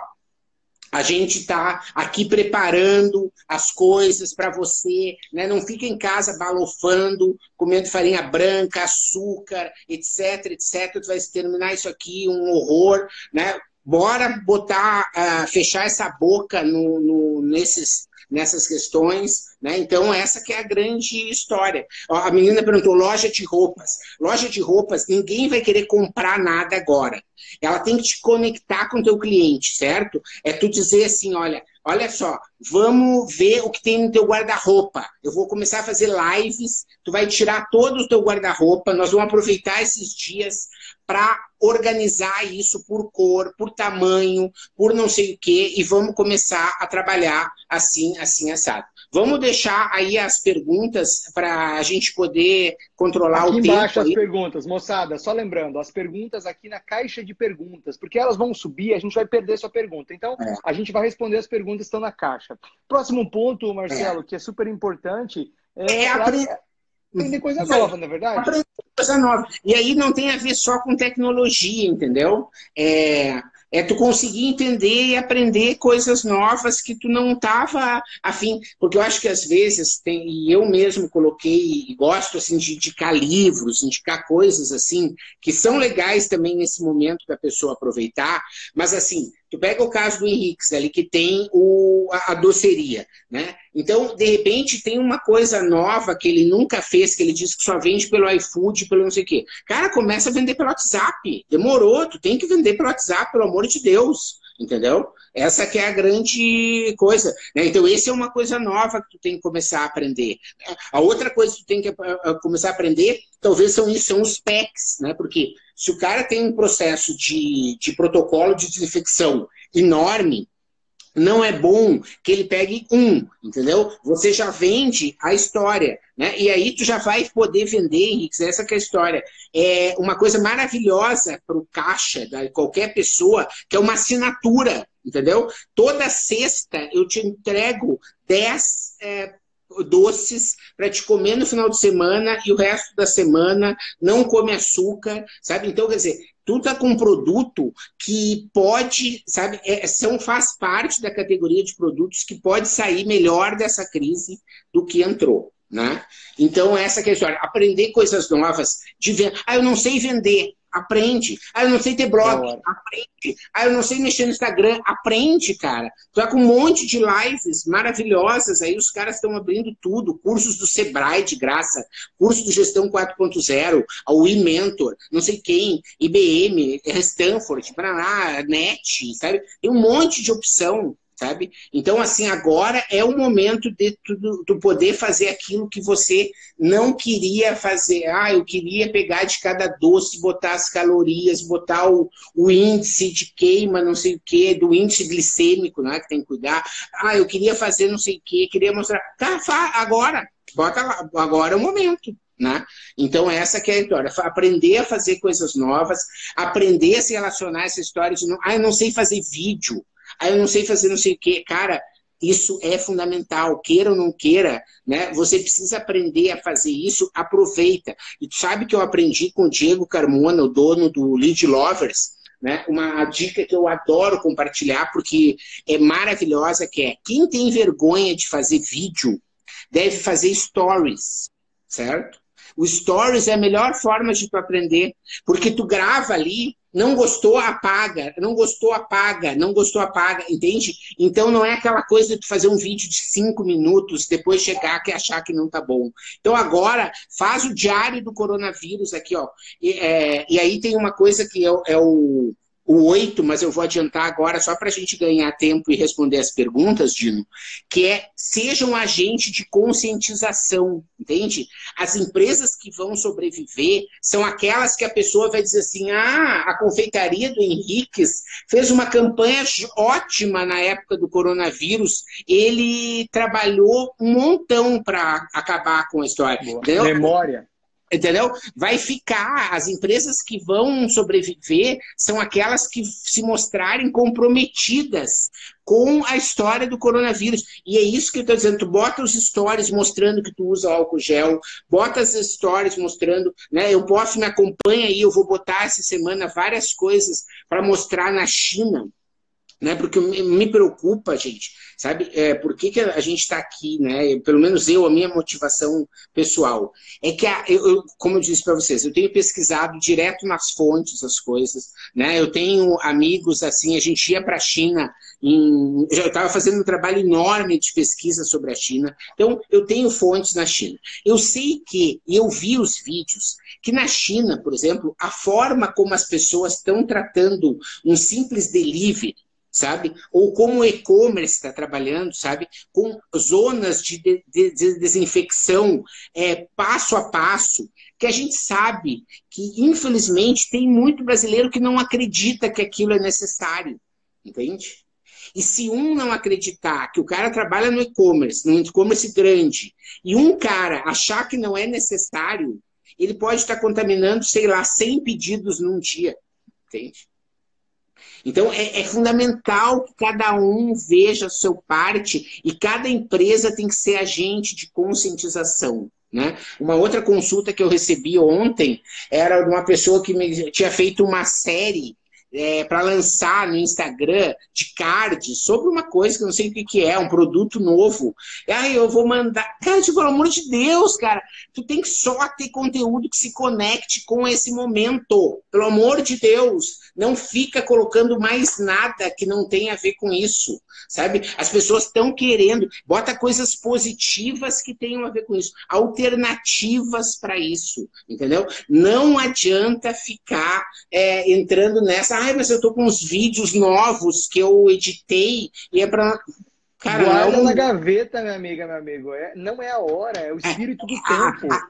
A gente está aqui preparando as coisas para você, né? Não fica em casa balofando, comendo farinha branca, açúcar, etc, etc. Tu vai terminar isso aqui um horror, né? Bora botar, uh, fechar essa boca no, no, nesses, nessas questões, né? Então essa que é a grande história. A menina perguntou loja de roupas. Loja de roupas, ninguém vai querer comprar nada agora. Ela tem que te conectar com teu cliente, certo? É tu dizer assim, olha, olha só, vamos ver o que tem no teu guarda-roupa. Eu vou começar a fazer lives, tu vai tirar todo o teu guarda-roupa, nós vamos aproveitar esses dias para organizar isso por cor, por tamanho, por não sei o quê, e vamos começar a trabalhar assim, assim, assado. Vamos deixar aí as perguntas para a gente poder controlar aqui o tempo. embaixo aí. as perguntas, moçada. Só lembrando, as perguntas aqui na caixa de perguntas, porque elas vão subir, a gente vai perder sua pergunta. Então, é. a gente vai responder as perguntas que estão na caixa. Próximo ponto, Marcelo, é. que é super importante, é, é aprender, aprender coisa nova, na é verdade? Aprender coisa nova. E aí não tem a ver só com tecnologia, entendeu? É, é tu conseguir entender e aprender coisas novas que tu não estava afim. Porque eu acho que às vezes, tem, e eu mesmo coloquei, e gosto assim, de indicar livros, indicar coisas assim, que são legais também nesse momento da pessoa aproveitar, mas assim, Tu pega o caso do Henrique ali, que tem o, a, a, doceria, né? Então, de repente, tem uma coisa nova que ele nunca fez, que ele diz que só vende pelo iFood, pelo não sei o quê. Cara, começa a vender pelo WhatsApp. Demorou, tu tem que vender pelo WhatsApp, pelo amor de Deus, entendeu? Essa que é a grande coisa. Né? Então, essa é uma coisa nova que tu tem que começar a aprender. A outra coisa que tu tem que começar a aprender, talvez são são os PECs, né? Porque se o cara tem um processo de, de protocolo de desinfecção enorme, não é bom que ele pegue um, entendeu? Você já vende a história, né? E aí tu já vai poder vender, Henrique, essa é a história. É uma coisa maravilhosa para o caixa de qualquer pessoa, que é uma assinatura, entendeu? Toda sexta eu te entrego 10 é, doces para te comer no final de semana e o resto da semana não come açúcar, sabe? Então, quer dizer, tu tá com um produto que pode, sabe, é, são, faz parte da categoria de produtos que pode sair melhor dessa crise do que entrou. Né? Então, essa que é. Aprender coisas novas. De ver... Ah, eu não sei vender. Aprende. Ah, eu não sei ter blog. Aprende. Ah, eu não sei mexer no Instagram. Aprende, cara. Tu tá com um monte de lives maravilhosas aí. Os caras estão abrindo tudo. Cursos do Sebrae de graça. Curso do Gestão 4.0. A WeMentor. Não sei quem. IBM. Stanford. Paraná. NET. Sabe? Tem um monte de opção sabe? Então, assim, agora é o momento de tu, poder fazer aquilo que você não queria fazer. Ah, eu queria pegar de cada doce, botar as calorias, botar o, o índice de queima, não sei o quê, do índice glicêmico, né, que tem que cuidar. Ah, eu queria fazer não sei o quê, queria mostrar. Tá, agora, bota lá, agora é o momento. Né? Então, essa que é a história. Aprender a fazer coisas novas, aprender a se relacionar a essa história de ah, eu não sei fazer vídeo. Ah, eu não sei fazer não sei o quê. Cara, isso é fundamental, queira ou não queira, né? Você precisa aprender a fazer isso, aproveita. E tu sabe que eu aprendi com o Diego Carmona, o dono do Lead Lovers, né? Uma dica que eu adoro compartilhar porque é maravilhosa, que é quem tem vergonha de fazer vídeo deve fazer stories, certo? O stories é a melhor forma de tu aprender, porque tu grava ali, não gostou, apaga, não gostou, apaga, não gostou, apaga, entende? Então não é aquela coisa de tu fazer um vídeo de cinco minutos, depois chegar e achar que não tá bom. Então agora faz o diário do coronavírus aqui, ó. E, é, e aí tem uma coisa que é, é o o 8, mas eu vou adiantar agora só para a gente ganhar tempo e responder as perguntas, Dino, que é seja um agente de conscientização, entende? As empresas que vão sobreviver são aquelas que a pessoa vai dizer assim: ah, a confeitaria do Henriques fez uma campanha ótima na época do coronavírus, ele trabalhou um montão para acabar com a história. Memória. Entendeu? Vai ficar. As empresas que vão sobreviver são aquelas que se mostrarem comprometidas com a história do coronavírus. E é isso que eu estou dizendo. Tu bota os stories mostrando que tu usa álcool gel, bota as stories mostrando, né? Eu posso, me acompanha aí, eu vou botar essa semana várias coisas para mostrar na China né? Porque me preocupa, gente, sabe? É, por que, que a gente está aqui, né? Pelo menos eu, a minha motivação pessoal é que, a, eu, como eu disse para vocês, eu tenho pesquisado direto nas fontes as coisas, né? Eu tenho amigos assim, a gente ia para a China, em, já estava fazendo um trabalho enorme de pesquisa sobre a China, então eu tenho fontes na China. Eu sei que, e eu vi os vídeos, que na China, por exemplo, a forma como as pessoas estão tratando um simples delivery sabe? Ou como o e-commerce está trabalhando, sabe? Com zonas de, de, de desinfecção é, passo a passo, que a gente sabe que, infelizmente, tem muito brasileiro que não acredita que aquilo é necessário, entende? E se um não acreditar que o cara trabalha no e-commerce, no e-commerce grande, e um cara achar que não é necessário, ele pode estar contaminando, sei lá, 100 pedidos num dia, entende? Então, é, é, fundamental que cada um veja a sua parte e cada empresa tem que ser agente de conscientização. Né? Uma outra consulta que eu recebi ontem era de uma pessoa que me tinha feito uma série é, para lançar no Instagram de card sobre uma coisa que eu não sei o que, que é, um produto novo. Aí eu vou mandar. Cara, tipo, pelo amor de Deus, cara, tu tem que só ter conteúdo que se conecte com esse momento. Pelo amor de Deus, não fica colocando mais nada que não tenha a ver com isso, sabe? As pessoas estão querendo, bota coisas positivas que tenham a ver com isso, alternativas para isso, entendeu? Não adianta ficar é, entrando nessa Ai, mas eu tô com uns vídeos novos que eu editei e é para Cara, Guarda não... na gaveta, minha amiga, meu amigo. É, não é a hora, é o é, espírito é, do tempo. A, a,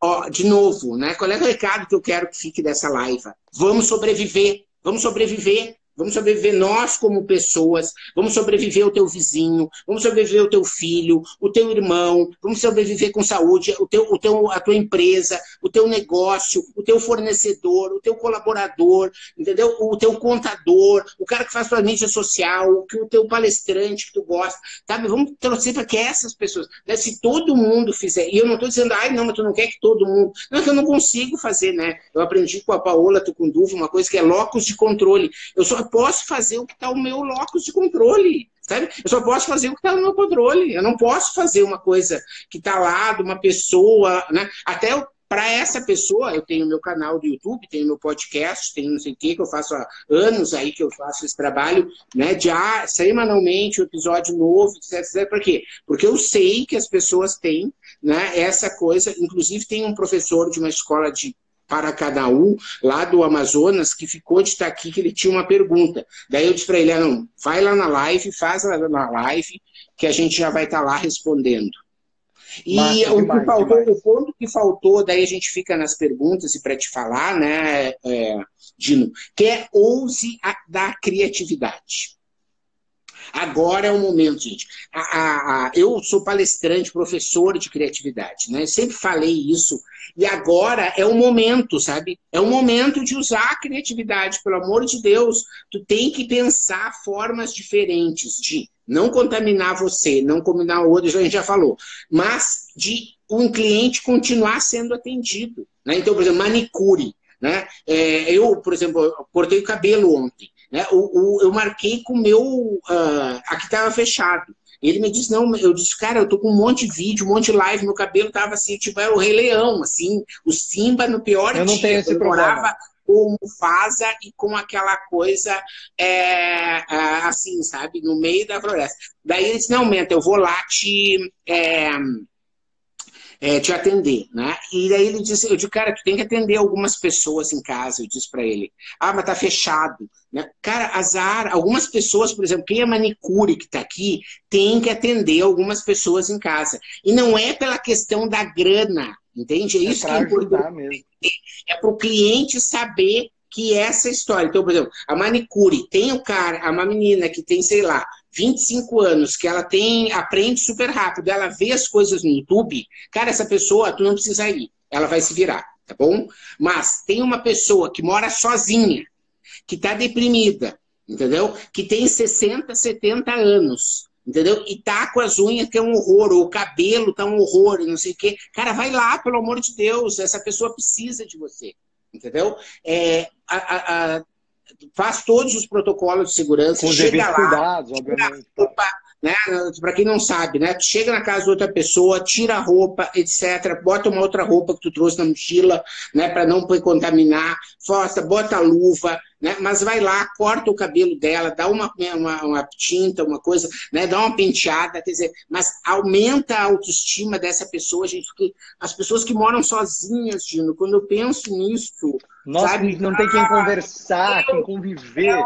ó, de novo, né? Qual é o recado que eu quero que fique dessa live? Vamos sobreviver. Vamos sobreviver. Vamos sobreviver nós como pessoas, vamos sobreviver o teu vizinho, vamos sobreviver o teu filho, o teu irmão, vamos sobreviver com saúde, o teu, o teu, a tua empresa, o teu negócio, o teu fornecedor, o teu colaborador, entendeu? O teu contador, o cara que faz tua mídia social, o teu palestrante que tu gosta, sabe? Vamos torcer para que essas pessoas, né? se todo mundo fizer, e eu não estou dizendo, ai, não, mas tu não quer que todo mundo, não, é que eu não consigo fazer, né? Eu aprendi com a Paola Tucunduva uma coisa que é locus de controle. Eu só posso fazer o que está o meu locus de controle. Sabe? Eu só posso fazer o que está no meu controle. Eu não posso fazer uma coisa que está lá de uma pessoa. Né? Até para essa pessoa, eu tenho meu canal do YouTube, tenho meu podcast, tenho não sei o que, que eu faço há anos aí que eu faço esse trabalho, né? De ah, semanalmente, um episódio novo, etc. Por quê? Porque eu sei que as pessoas têm né, essa coisa. Inclusive, tem um professor de uma escola de Paracadaú, lá do Amazonas, que ficou de estar aqui, que ele tinha uma pergunta. Daí eu disse para ele, ah, não, vai lá na live, faz lá na live, que a gente já vai estar lá respondendo. E Massa, o demais, que faltou, demais. o ponto que faltou, daí a gente fica nas perguntas e para te falar, né, é, Dino, que é ouse a, da criatividade. Agora é o momento, gente. A, a, a, eu sou palestrante, professor de criatividade, né? Eu sempre falei isso. E agora é o momento, sabe? É o momento de usar a criatividade, pelo amor de Deus. Tu tem que pensar formas diferentes de não contaminar você, não contaminar o outro, a gente já falou, mas de um cliente continuar sendo atendido. Né? Então, por exemplo, manicure. Né? É, eu, por exemplo, cortei o cabelo ontem. Né? O, o, eu marquei com o meu. Uh, aqui estava fechado. Ele me disse, não, eu disse, cara, eu tô com um monte de vídeo, um monte de live, meu cabelo tava assim, tipo, era o Rei Leão, assim, o Simba no pior eu não dia. Tenho esse eu problema. com Mufasa e com aquela coisa, é, é, assim, sabe, no meio da floresta. Daí ele disse, não, Menta, eu vou lá te... É, é, te atender, né? E daí ele disse, eu disse, cara, tu tem que atender algumas pessoas em casa, eu disse para ele, ah, mas tá fechado, né? Cara, azar, algumas pessoas, por exemplo, quem é manicure que tá aqui, tem que atender algumas pessoas em casa. E não é pela questão da grana, entende? É, é isso que é importante. É para o cliente saber que essa história. Então, por exemplo, a manicure tem o cara, uma menina que tem, sei lá, 25 anos, que ela tem, aprende super rápido, ela vê as coisas no YouTube, cara, essa pessoa, tu não precisa ir, ela vai se virar, tá bom? Mas tem uma pessoa que mora sozinha, que tá deprimida, entendeu? Que tem 60, 70 anos, entendeu? E tá com as unhas que é um horror, ou o cabelo tá um horror, não sei o quê. Cara, vai lá, pelo amor de Deus, essa pessoa precisa de você, entendeu? É, a, a, a faz todos os protocolos de segurança, Com chega lá, cuidados, obviamente. Opa, né? Para quem não sabe, né? Tu chega na casa de outra pessoa, tira a roupa, etc. Bota uma outra roupa que tu trouxe na mochila, né? Para não contaminar. Força, bota a luva, né? Mas vai lá, corta o cabelo dela, dá uma, uma, uma, tinta, uma coisa, né? Dá uma penteada, quer dizer, mas aumenta a autoestima dessa pessoa, gente, porque as pessoas que moram sozinhas, Gino, quando eu penso nisso, Nossa, sabe? não tem quem conversar, quem conviver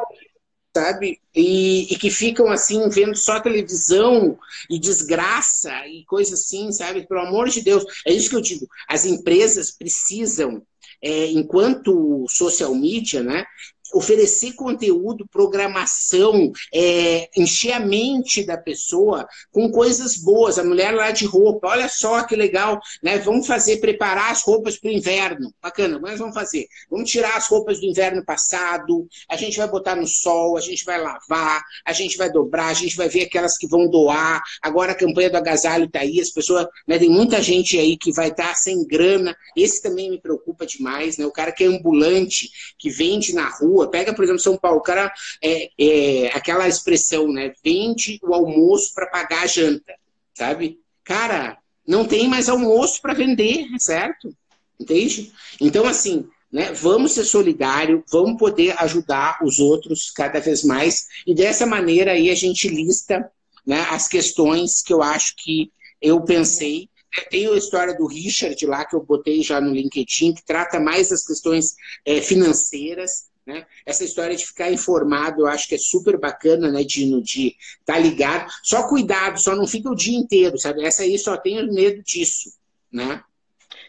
sabe? E, e, que ficam assim, vendo só televisão e desgraça e coisa assim, sabe? Pelo amor de Deus. É isso que eu digo. As empresas precisam, é, enquanto social media, né? Oferecer conteúdo, programação, é, encher a mente da pessoa com coisas boas. A mulher lá de roupa, olha só que legal, né? Vamos fazer, preparar as roupas para o inverno. Bacana, mas vamos fazer. Vamos tirar as roupas do inverno passado, a gente vai botar no sol, a gente vai lavar, a gente vai dobrar, a gente vai ver aquelas que vão doar. Agora a campanha do agasalho está aí, as pessoas, né, tem muita gente aí que vai estar tá sem grana. Esse também me preocupa demais, né? O cara que é ambulante, que vende na rua, rua. Pega, por exemplo, São Paulo, o cara, é, é aquela expressão, né? Vende o almoço para pagar a janta, sabe? Cara, não tem mais almoço para vender, certo? Entende? Então, assim, né, vamos ser solidários, vamos poder ajudar os outros cada vez mais, e dessa maneira aí a gente lista né, as questões que eu acho que eu pensei. Tem a história do Richard lá, que eu botei já no LinkedIn, que trata mais das questões é, financeiras, né? Essa história de ficar informado, eu acho que é super bacana, né, Dino, de estar tá ligado. Só cuidado, só não fica o dia inteiro, sabe? Essa aí só tenho medo disso, né?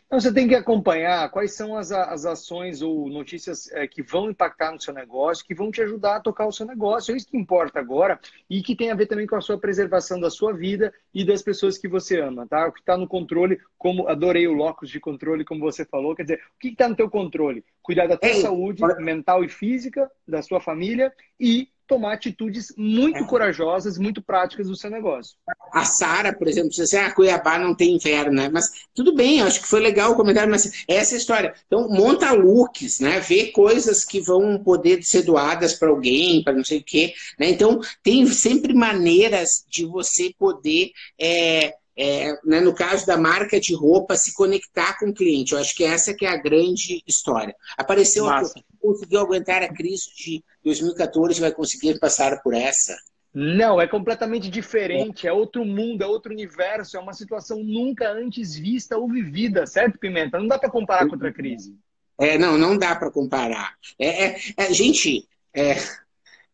Então, você tem que acompanhar quais são as, as ações ou notícias é, que vão impactar no seu negócio, que vão te ajudar a tocar o seu negócio. É isso que importa agora e que tem a ver também com a sua preservação da sua vida e das pessoas que você ama, tá? O que está no controle, como adorei o locus de controle, como você falou, quer dizer, o que está no teu controle? Cuidar da tua Ei, saúde mental e física, da sua família e tomar atitudes muito é. corajosas, muito práticas do seu negócio. A Sara, por exemplo, disse assim, ah, Cuiabá não tem inverno, né? Mas tudo bem, acho que foi legal o comentário, mas essa é história. Então, monta looks, né? Vê coisas que vão poder ser doadas para alguém, para não sei o quê. Né? Então, tem sempre maneiras de você poder... É, é, né, no caso da marca de roupa, se conectar com o cliente. Eu acho que essa que é a grande história. Apareceu, conseguiu aguentar a crise de 2014, vai conseguir passar por essa? Não, é completamente diferente, é outro mundo, é outro universo, é uma situação nunca antes vista ou vivida, certo, Pimenta? Não dá para comparar com outra crise. É, não, não dá para comparar. É, é, é, gente, é,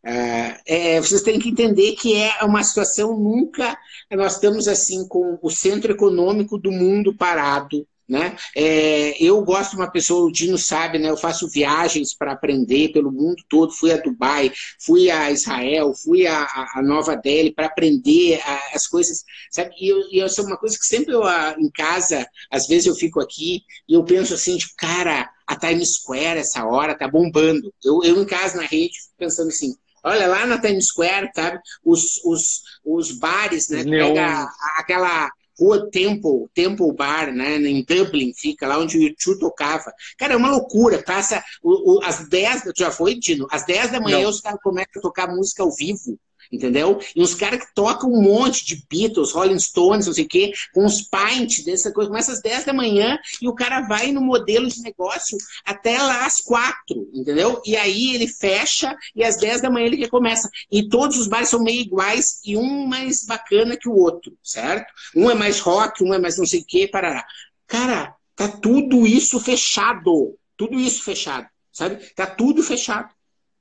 é, é, vocês têm que entender que é uma situação nunca. Nós estamos assim com o centro econômico do mundo parado. Né? É, eu gosto de uma pessoa, o Dino sabe, né? eu faço viagens para aprender pelo mundo todo. Fui a Dubai, fui a Israel, fui a, a Nova Delhi para aprender a, as coisas. Sabe? E, eu, e isso é uma coisa que sempre eu, em casa, às vezes eu fico aqui e eu penso assim, tipo, cara, a Times Square essa hora tá bombando. Eu, eu em casa na rede pensando assim, Olha, lá na Times Square, sabe? Os, os, os bares, né? Pega aquela rua Temple, Temple Bar, né? Em Dublin fica, lá onde o YouTube tocava. Cara, é uma loucura. Passa o, o, às 10, já foi, Tino? Às 10 da manhã Não. os caras começam a tocar música ao vivo entendeu? E uns caras que tocam um monte de Beatles, Rolling Stones, não sei o quê, com uns pints dessa coisa, começa às 10 da manhã e o cara vai no modelo de negócio até lá às 4, entendeu? E aí ele fecha e às 10 da manhã ele recomeça. E todos os bares são meio iguais e um mais bacana que o outro, certo? Um é mais rock, um é mais não sei o quê, parará. Cara, tá tudo isso fechado. Tudo isso fechado, sabe? Tá tudo fechado.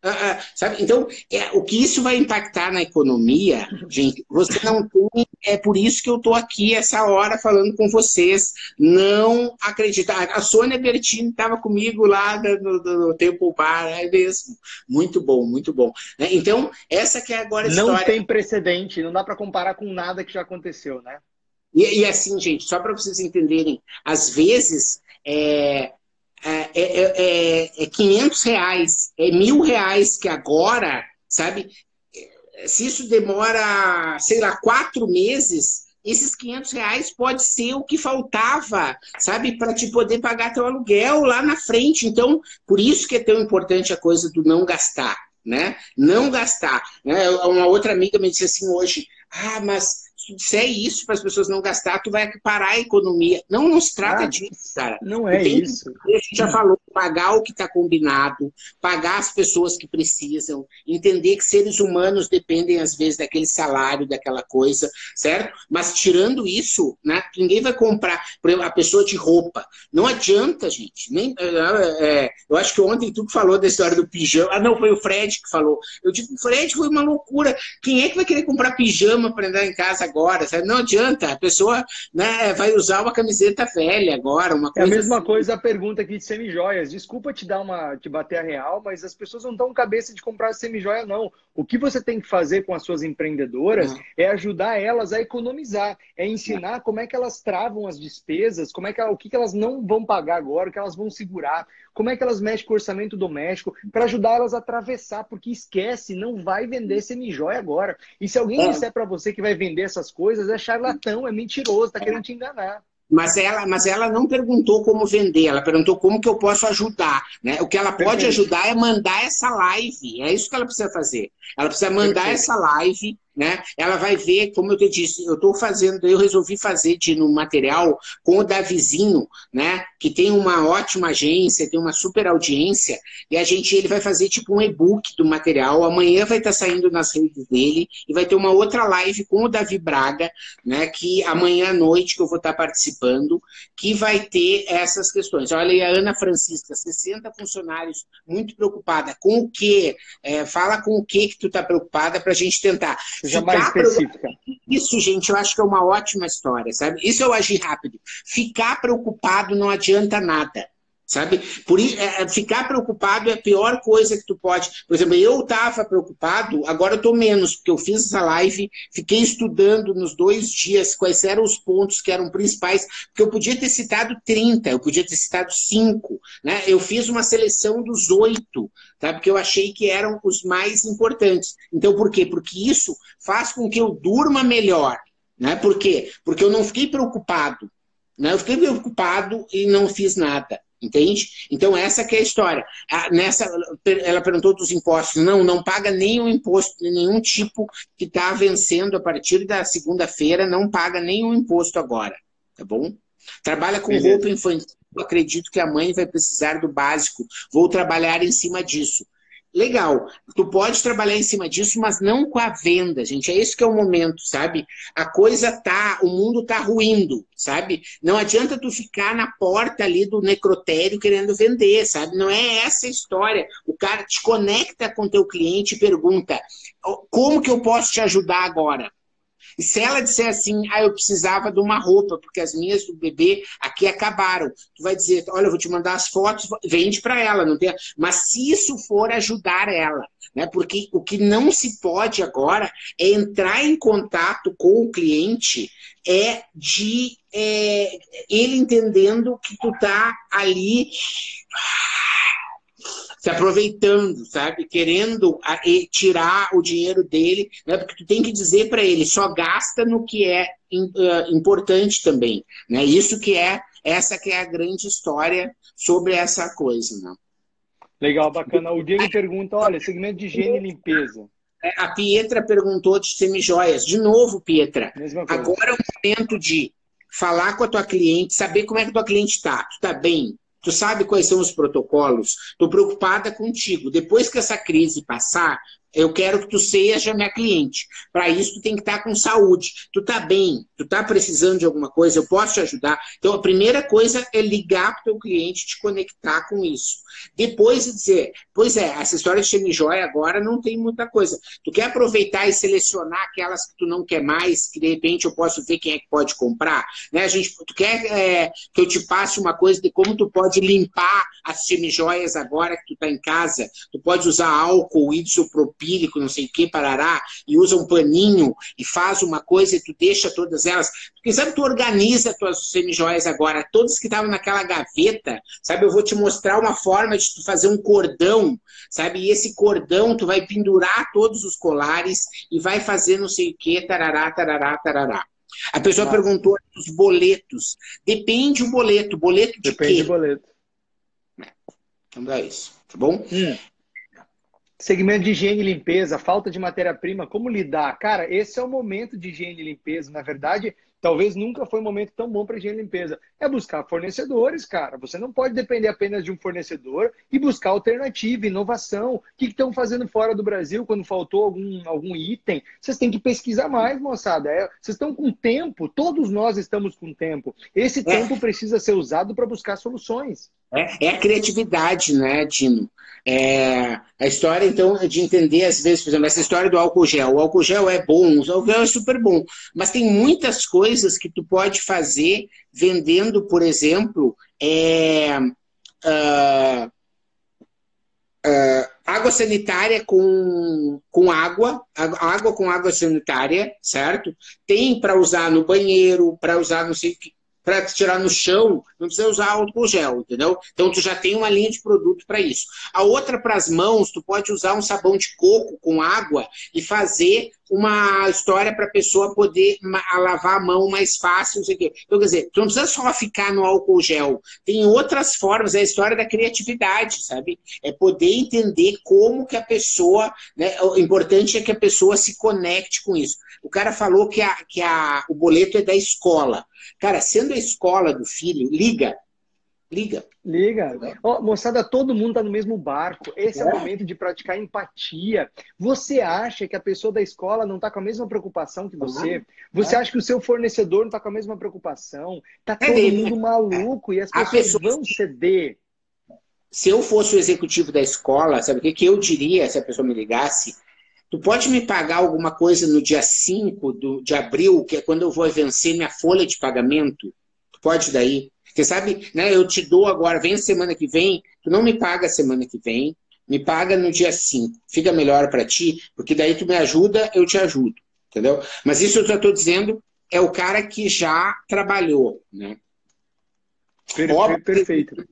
Ah, ah, sabe? Então, é, o que isso vai impactar na economia, gente, você não tem. É por isso que eu estou aqui essa hora falando com vocês. Não acredita. A Sônia Bertini estava comigo lá no, no Temple Bar, é mesmo. Muito bom, muito bom. Né? Então, essa que é agora a história. Não tem precedente, não dá para comparar com nada que já aconteceu, né? E, e assim, gente, só para vocês entenderem, às vezes. É, é, é, é, é 500 reais, é mil reais que agora, sabe? Se isso demora, sei lá, quatro meses, esses 500 reais pode ser o que faltava, sabe, para te poder pagar teu aluguel lá na frente. Então, por isso que é tão importante a coisa do não gastar, né? Não gastar. Né? Uma outra amiga me disse assim hoje, ah, mas se disser isso para as pessoas não gastar, tu vai parar a economia. Não, se trata ah, disso, cara. Não é isso. Que, a gente já falou, pagar o que está combinado, pagar as pessoas que precisam, entender que seres humanos dependem, às vezes, daquele salário, daquela coisa, certo? Mas tirando isso, né, ninguém vai comprar, por exemplo, a pessoa de roupa. Não adianta, gente. Nem, é, é, eu acho que ontem tu falou da história do pijama. Ah, não, foi o Fred que falou. Eu digo, Fred, foi uma loucura. Quem é que vai querer comprar pijama para andar em casa agora? Sabe? Não adianta. A pessoa né, vai usar uma camiseta velha agora, uma coisa. É a mesma assim. coisa a pergunta aqui de semijoias. Desculpa te dar uma, te bater a real, mas as pessoas não estão cabeça de comprar semijoia, não. O que você tem que fazer com as suas empreendedoras uhum. é ajudar elas a economizar, é ensinar como é que elas travam as despesas, como é que o que, que elas não vão pagar agora, o que elas vão segurar, como é que elas mexem com o orçamento doméstico, para ajudar elas a atravessar, porque esquece, não vai vender semijoia agora. E se alguém é. disser para você que vai vender essas coisas, é charlatão, é mentiroso, está querendo te enganar. Mas ela, mas ela não perguntou como vender, ela perguntou como que eu posso ajudar. Né? O que ela pode Perfeito. ajudar é mandar essa live. É isso que ela precisa fazer. Ela precisa mandar Perfeito. essa live né? Ela vai ver, como eu te disse, eu estou fazendo, eu resolvi fazer de, no material com o Davizinho, né? Que tem uma ótima agência, tem uma super audiência, e a gente ele vai fazer tipo um e-book do material. Amanhã vai estar tá saindo nas redes dele e vai ter uma outra live com o Davi Braga, né? Que amanhã à noite que eu vou estar tá participando, que vai ter essas questões. Olha aí a Ana Francisca, 60 funcionários, muito preocupada com o que? É, fala com o que que tu está preocupada para a gente tentar Seja mais específica. Isso, gente, eu acho que é uma ótima história, sabe? Isso eu agir rápido. Ficar preocupado não adianta nada sabe? Por é, é, ficar preocupado é a pior coisa que tu pode. Por exemplo, eu estava preocupado, agora eu tô menos, porque eu fiz essa live, fiquei estudando nos dois dias quais eram os pontos que eram principais, porque eu podia ter citado 30, eu podia ter citado 5, né? Eu fiz uma seleção dos oito, tá? Porque eu achei que eram os mais importantes. Então, por quê? Porque isso faz com que eu durma melhor, né? Por quê? Porque eu não fiquei preocupado, né? Eu fiquei preocupado e não fiz nada. Entende? Então, essa que é a história. nessa, ela perguntou dos impostos. Não, não paga nenhum imposto, nenhum tipo que está vencendo a partir da segunda-feira, não paga nenhum imposto agora. Tá bom? Trabalha com Beleza. roupa infantil. Acredito que a mãe vai precisar do básico. Vou trabalhar em cima disso. Legal, tu pode trabalhar em cima disso, mas não com a venda, gente. É isso que é o momento, sabe? A coisa tá, o mundo tá ruindo, sabe? Não adianta tu ficar na porta ali do necrotério querendo vender, sabe? Não é essa a história. O cara te conecta com teu cliente e pergunta: como que eu posso te ajudar agora? E se ela disser assim, ah, eu precisava de uma roupa, porque as minhas do bebê aqui acabaram, tu vai dizer, olha, eu vou te mandar as fotos, vende para ela, não tem. Mas se isso for ajudar ela, né? Porque o que não se pode agora é entrar em contato com o cliente é de é, ele entendendo que tu tá ali se aproveitando, sabe? Querendo tirar o dinheiro dele, né? Porque tu tem que dizer para ele, só gasta no que é importante também, né? Isso que é essa que é a grande história sobre essa coisa, né? Legal, bacana. O Diego pergunta, olha, segmento de higiene e limpeza. É, a Pietra perguntou de semijoias. De novo, Pietra, agora é o momento de falar com a tua cliente, saber como é que a tua cliente está. Tu está bem? Tu sabe quais são os protocolos? Estou preocupada contigo. Depois que essa crise passar, eu quero que tu seja minha cliente. Para isso, tu tem que estar tá com saúde. Tu tá bem, tu tá precisando de alguma coisa, eu posso te ajudar. Então, a primeira coisa é ligar para o teu cliente, te conectar com isso. Depois dizer, pois é, essa história de semijoia agora não tem muita coisa. Tu quer aproveitar e selecionar aquelas que tu não quer mais, que de repente eu posso ver quem é que pode comprar? Né? A gente, tu quer é, que eu te passe uma coisa de como tu pode limpar as semijoias agora que tu tá em casa? Tu pode usar álcool, isopropílico, empírico, não sei o que, parará, e usa um paninho e faz uma coisa e tu deixa todas elas. Porque sabe, tu organiza tuas semijoias agora, todas que estavam naquela gaveta, sabe? Eu vou te mostrar uma forma de tu fazer um cordão, sabe? E esse cordão tu vai pendurar todos os colares e vai fazer não sei o que, tarará, tarará, tarará A pessoa Nossa. perguntou dos boletos. Depende o boleto. Boleto de Depende quê? do boleto. Então é isso, tá bom? Hum. Segmento de higiene e limpeza, falta de matéria-prima, como lidar? Cara, esse é o momento de higiene e limpeza. Na verdade, Talvez nunca foi um momento tão bom para higiene e limpeza. É buscar fornecedores, cara. Você não pode depender apenas de um fornecedor e buscar alternativa, inovação. O que estão fazendo fora do Brasil quando faltou algum, algum item? Vocês têm que pesquisar mais, moçada. É, vocês estão com tempo, todos nós estamos com tempo. Esse é. tempo precisa ser usado para buscar soluções. É, é, a criatividade, né, Tino? É, a história, então, de entender, às vezes, por exemplo, essa história do álcool gel. O álcool gel é bom, o álcool gel é super bom, mas tem muitas coisas que tu pode fazer vendendo, por exemplo, é, uh, uh, água sanitária com, com água, água com água sanitária, certo? Tem para usar no banheiro, para usar não sei o que para tirar no chão, não precisa usar álcool gel, entendeu? Então tu já tem uma linha de produto para isso. A outra para as mãos, tu pode usar um sabão de coco com água e fazer uma história para a pessoa poder lavar a mão mais fácil, não sei o quê. Então, quer dizer, não precisa só ficar no álcool gel. Tem outras formas, é a história da criatividade, sabe? É poder entender como que a pessoa, né? O importante é que a pessoa se conecte com isso. O cara falou que, a, que a, o boleto é da escola. Cara, sendo a escola do filho, liga. Liga. Liga. Oh, moçada, todo mundo está no mesmo barco. Esse é. é. o momento de praticar empatia. Você acha que a pessoa da escola não está com a mesma preocupação que você? Você é. acha que o seu fornecedor não está com a mesma preocupação? Tá é todo é mundo maluco e as pessoas pessoa... vão ceder. Se eu fosse o executivo da escola, sabe o que, que eu diria se a pessoa me ligasse? Tu pode me pagar alguma coisa no dia 5 do, de abril, que é quando eu vou vencer minha folha de pagamento? Tu pode daí? Você sabe, né, eu te dou agora, vem semana que vem, tu não me paga semana que vem, me paga no dia 5. Fica melhor para ti, porque daí tu me ajuda, eu te ajudo. Entendeu? Mas isso eu já estou dizendo é o cara que já trabalhou, né? Perfeito. perfeito.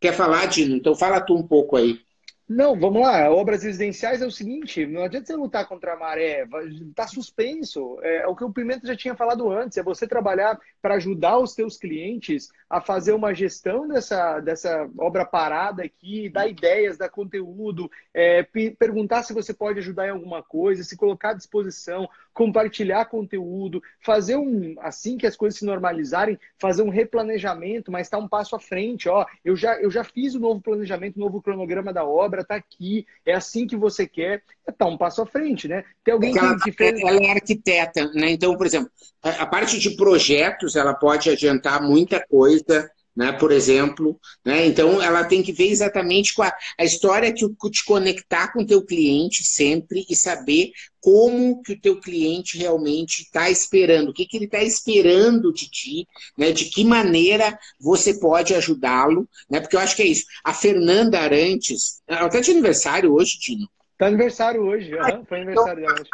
Quer falar, Dino? Então fala tu um pouco aí. Não, vamos lá. Obras residenciais é o seguinte: não adianta você lutar contra a maré, está suspenso. É, o que o Pimenta já tinha falado antes: é você trabalhar para ajudar os seus clientes a fazer uma gestão dessa, dessa obra parada aqui, dar ideias, dar conteúdo, é, perguntar se você pode ajudar em alguma coisa, se colocar à disposição, compartilhar conteúdo, fazer um, assim que as coisas se normalizarem, fazer um replanejamento, mas estar tá um passo à frente. Ó, eu já, eu já fiz o novo planejamento, o novo cronograma da obra, está aqui, é assim que você quer, é tá um passo à frente, né? Tem alguém que, ela, que fez... ela é arquiteta, né? Então, por exemplo, a parte de projetos, ela pode adiantar muita coisa, né, por exemplo. Né? Então, ela tem que ver exatamente com a, a história que te conectar com o teu cliente sempre e saber como que o teu cliente realmente está esperando, o que, que ele está esperando de ti, né? de que maneira você pode ajudá-lo, né? porque eu acho que é isso. A Fernanda Arantes, ela está de aniversário hoje, Tino? Está aniversário hoje, uhum, foi aniversário dela hoje.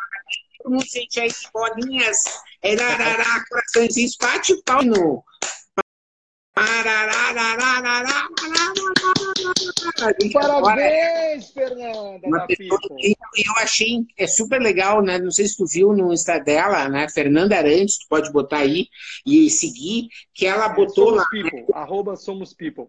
Todo mundo sente aí bolinhas, é, rarará, coraçõezinhos, bate pau no, Parabéns, Fernanda! eu achei é super legal, né? Não sei se tu viu no Insta dela, né? Fernanda Arantes, tu pode botar aí e seguir, que ela botou somos lá. People, arroba Somos People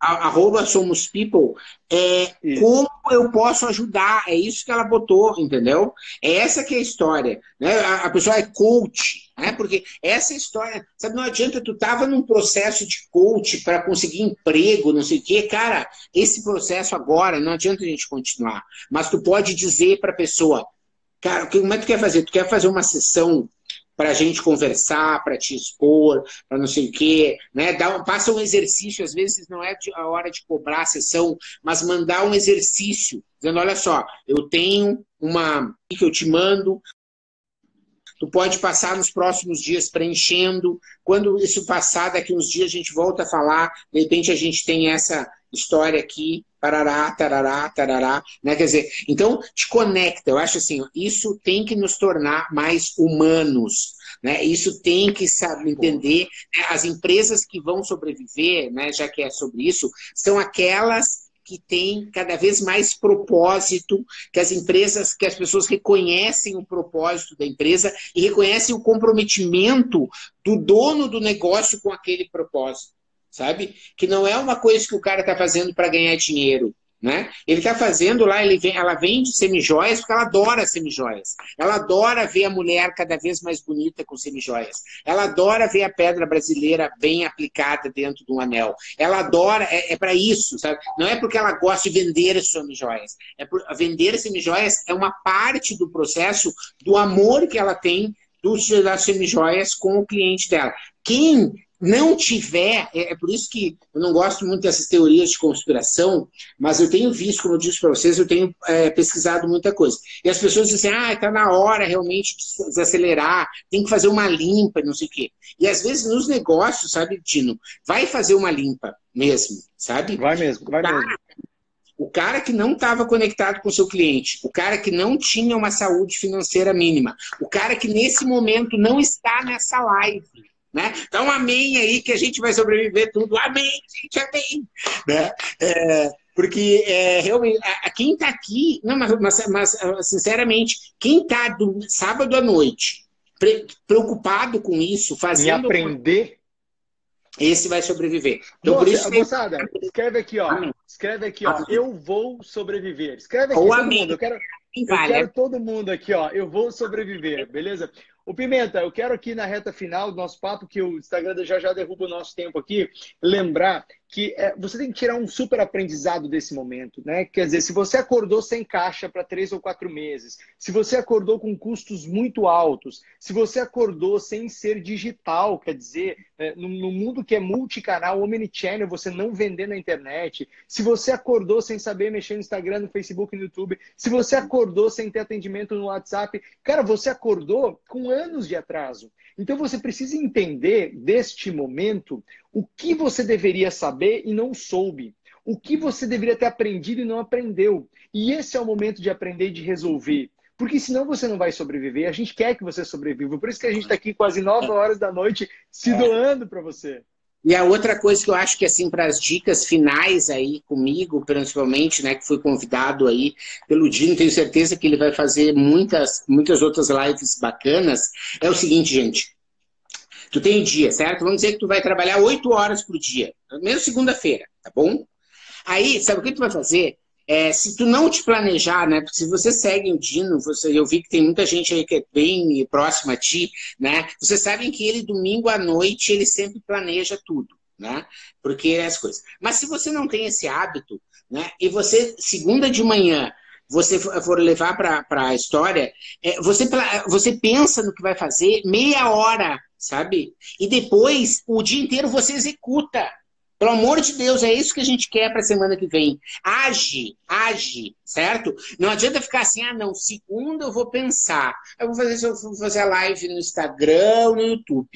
arroba Somos People, é isso. como eu posso ajudar, é isso que ela botou, entendeu? É essa que é a história, né? A, a pessoa é coach, né? Porque essa história, sabe, não adianta tu tava num processo de coach para conseguir emprego, não sei o quê, cara, esse processo agora não adianta a gente continuar, mas tu pode dizer para a pessoa, cara, como é que tu quer fazer? Tu quer fazer uma sessão para a gente conversar, para te expor, para não sei o quê, né? Dá, passa um exercício, às vezes não é a hora de cobrar a sessão, mas mandar um exercício, dizendo, olha só, eu tenho uma que eu te mando, tu pode passar nos próximos dias preenchendo, quando isso passar, daqui uns dias a gente volta a falar, de repente a gente tem essa história aqui, parará, tarará, tarará, né? Quer dizer, então te conecta. Eu acho assim, isso tem que nos tornar mais humanos, né? Isso tem que saber entender. Né? As empresas que vão sobreviver, né? Já que é sobre isso, são aquelas que tem cada vez mais propósito, que as empresas, que as pessoas reconhecem o propósito da empresa e reconhecem o comprometimento do dono do negócio com aquele propósito, sabe? Que não é uma coisa que o cara está fazendo para ganhar dinheiro, né? Ele está fazendo lá, ele vem, ela vende semijoias porque ela adora semijoias. Ela adora ver a mulher cada vez mais bonita com semijoias. Ela adora ver a pedra brasileira bem aplicada dentro de um anel. Ela adora, é, é para isso, sabe? Não é porque ela gosta de vender as semijoias. É por, vender semijoias é uma parte do processo do amor que ela tem dos, das semijoias com o cliente dela. Quem não tiver, é, é, por isso que eu não gosto muito dessas teorias de conspiração, mas eu tenho visto, como eu disse para vocês, eu tenho é, pesquisado muita coisa. E as pessoas dizem, ah, está na hora realmente de desacelerar, tem que fazer uma limpa, não sei o quê. E às vezes nos negócios, sabe, Tino, vai fazer uma limpa mesmo, sabe? Vai mesmo, vai mesmo. O cara que não estava conectado com o seu cliente, o cara que não tinha uma saúde financeira mínima, o cara que nesse momento não está nessa live, né? Então, amém aí que a gente vai sobreviver tudo. Amém, gente, amém. Né? É, porque é, realmente, a, quem está aqui, não, mas, mas, mas, sinceramente, quem está do sábado à noite pre, preocupado com isso, fazendo. E aprender. Esse vai sobreviver. Então, Moça, por isso moçada, escreve aqui, ó. Amém. Escreve aqui, ó. Amém. Eu vou sobreviver. Escreve aqui, Ou todo amém. mundo. Eu quero, eu quero todo mundo aqui, ó. Eu vou sobreviver, beleza? O Pimenta, eu quero aqui na reta final do nosso papo, que o Instagram já já derruba o nosso tempo aqui, lembrar que é, você tem que tirar um super aprendizado desse momento, né? Quer dizer, se você acordou sem caixa para três ou quatro meses, se você acordou com custos muito altos, se você acordou sem ser digital, quer dizer, é, no, no, mundo que é multicanal, omnichannel, você não vender na internet, se você acordou sem saber mexer no Instagram, no Facebook, no YouTube, se você acordou sem ter atendimento no WhatsApp, cara, você acordou com anos de atraso. Então você precisa entender deste momento o que você deveria saber e não soube. O que você deveria ter aprendido e não aprendeu. E esse é o momento de aprender e de resolver. Porque senão você não vai sobreviver. A gente quer que você sobreviva. Por isso que a gente está aqui quase 9 horas da noite se doando para você. E a outra coisa que eu acho que, assim, para as dicas finais aí comigo, principalmente, né, que fui convidado aí pelo Dino, tenho certeza que ele vai fazer muitas, muitas outras lives bacanas, é o seguinte, gente. Tu tem dia, certo? Vamos dizer que tu vai trabalhar oito horas por dia, mesmo segunda-feira, tá bom? Aí, sabe o que tu vai fazer? É, se tu não te planejar, né? Porque se você segue o Dino, você, eu vi que tem muita gente aí que é bem próxima a ti, né? Vocês sabem que ele, domingo à noite, ele sempre planeja tudo, né? Porque é as coisas. Mas se você não tem esse hábito, né? E você, segunda de manhã, você for levar para a história, é, você, você pensa no que vai fazer meia hora, sabe? E depois, o dia inteiro, você executa. Pelo amor de Deus, é isso que a gente quer para a semana que vem. Age, age, certo? Não adianta ficar assim, ah, não, segunda eu vou pensar. Eu vou fazer, eu vou fazer a live no Instagram no YouTube.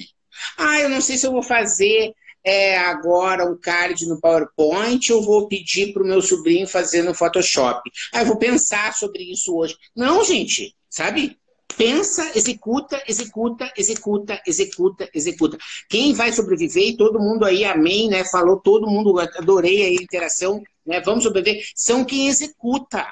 Ah, eu não sei se eu vou fazer é, agora um card no PowerPoint ou vou pedir para o meu sobrinho fazer no Photoshop. Ah, eu vou pensar sobre isso hoje. Não, gente, sabe? pensa, executa, executa, executa, executa, executa. Quem vai sobreviver, e todo mundo aí, amém, né? Falou todo mundo, adorei a interação, né? Vamos sobreviver, são quem executa,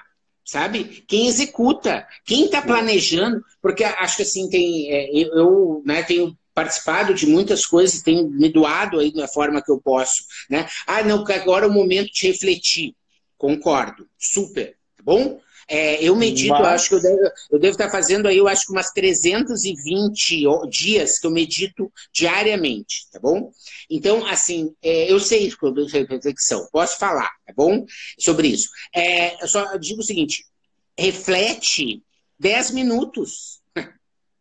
sabe? Quem executa, quem está planejando, porque acho que assim, tem, é, eu né, tenho participado de muitas coisas, tenho me doado aí da forma que eu posso, né? Ah, não, agora é o momento de refletir. Concordo, super, tá bom? É, eu medito, Mas... acho que eu devo, eu devo estar fazendo aí, eu acho que umas 320 dias que eu medito diariamente, tá bom? Então, assim, é, eu sei sobre reflexão, posso falar, tá bom? Sobre isso. É, eu só digo o seguinte: reflete 10 minutos,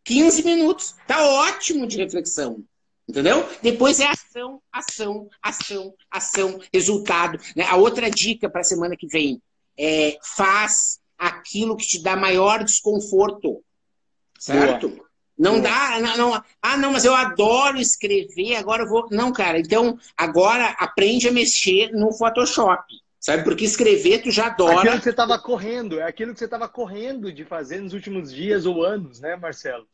15 minutos, tá ótimo de reflexão. Entendeu? Depois é ação, ação, ação, ação, resultado. Né? A outra dica para a semana que vem é faz aquilo que te dá maior desconforto. Certo? Boa. Não Boa. dá. Não, não, ah, não, mas eu adoro escrever, agora eu vou. Não, cara, então agora aprende a mexer no Photoshop. Sabe? Porque escrever tu já adora. Aquilo que você estava correndo, é aquilo que você estava correndo de fazer nos últimos dias ou anos, né, Marcelo?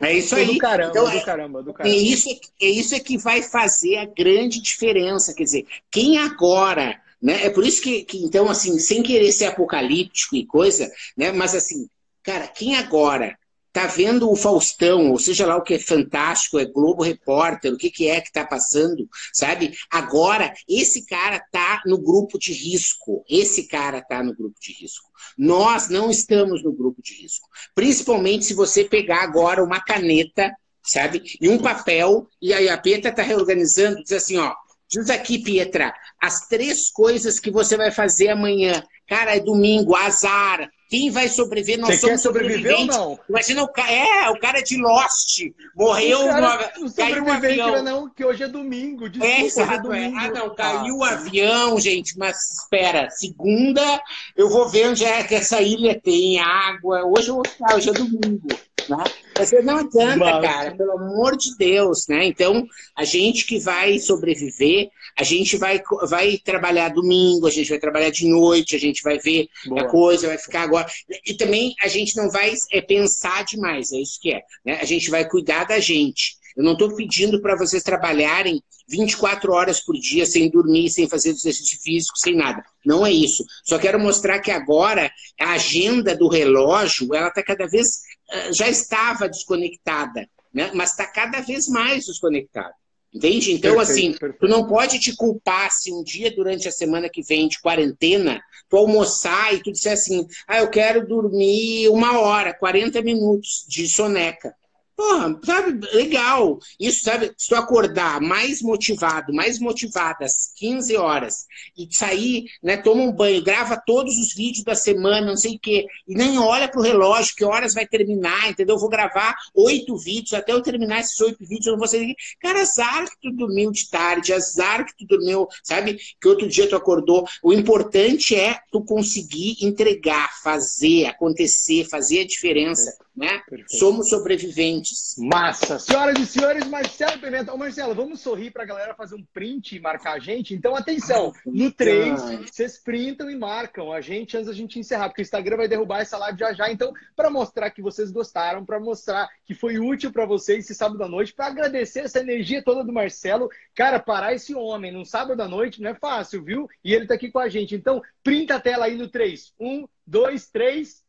É isso aí. Do caramba, então, do é, caramba, do caramba. É isso, é isso é que vai fazer a grande diferença. Quer dizer, quem agora né? É por isso que, que, então, assim, sem querer ser apocalíptico e coisa, né? Mas assim, cara, quem agora tá vendo o Faustão, ou seja lá o que é fantástico, é Globo Repórter, o que, que é que tá passando, sabe? Agora, esse cara tá no grupo de risco. Esse cara tá no grupo de risco. Nós não estamos no grupo de risco. Principalmente se você pegar agora uma caneta, sabe? E um papel, e aí a Petra tá reorganizando, diz assim, ó, Diz aqui, Pietra, as três coisas que você vai fazer amanhã. Cara, é domingo, azar. Quem vai sobreviver? Nós Você quer sobreviver ou não? Imagina o cara. É, o cara de Lost. Morreu. O cara, no, caiu o avião. Não, que hoje é domingo. Desculpa, é, exato, é domingo. Ah, não, caiu o avião, gente. Mas espera, segunda eu vou ver onde é que essa ilha tem água. Hoje eu vou ficar, hoje é domingo. Né? Você não adianta, Mas... cara, pelo amor de Deus, né? Então, a gente que vai sobreviver, a gente vai, vai trabalhar domingo, a gente vai trabalhar de noite, a gente vai ver Boa. a coisa, vai ficar agora. E também a gente não vai é, pensar demais, é isso que é. Né? A gente vai cuidar da gente. Eu não estou pedindo para vocês trabalharem 24 horas por dia sem dormir, sem fazer exercício físico, sem nada. Não é isso. Só quero mostrar que agora a agenda do relógio ela está cada vez eh, já estava desconectada, né? mas está cada vez mais desconectada. Entende? Então, perfeito, assim, perfeito. tu não pode te culpar se um dia durante a semana que vem de quarentena, tu almoçar e tu disser assim, ah, eu quero dormir uma hora, 40 minutos de soneca. Porra, sabe, legal. Isso, sabe, se tu acordar mais motivado, mais motivada às 15 horas e sair, né, toma um banho, grava todos os vídeos da semana, não sei o quê, e nem olha pro relógio, que horas vai terminar, entendeu? Eu vou gravar oito vídeos, até eu terminar esses oito vídeos, eu não vou sair. Cara, azar que tu dormiu de tarde, azar que tu dormiu, sabe, que outro dia tu acordou. O importante é tu conseguir entregar, fazer, acontecer, fazer a diferença né? Somos sobreviventes. Massa! Senhoras e senhores, Marcelo Pimenta. Ô, Marcelo, vamos sorrir para a galera fazer um print e marcar a gente? Então, atenção, no 3, vocês printam e marcam a gente antes da gente encerrar, porque o Instagram vai derrubar essa live já já. Então, para mostrar que vocês gostaram, para mostrar que foi útil para vocês esse sábado à noite, para agradecer essa energia toda do Marcelo. Cara, parar esse homem no sábado à noite não é fácil, viu? E ele tá aqui com a gente. Então, printa a tela aí no 3. 1, 2, 3.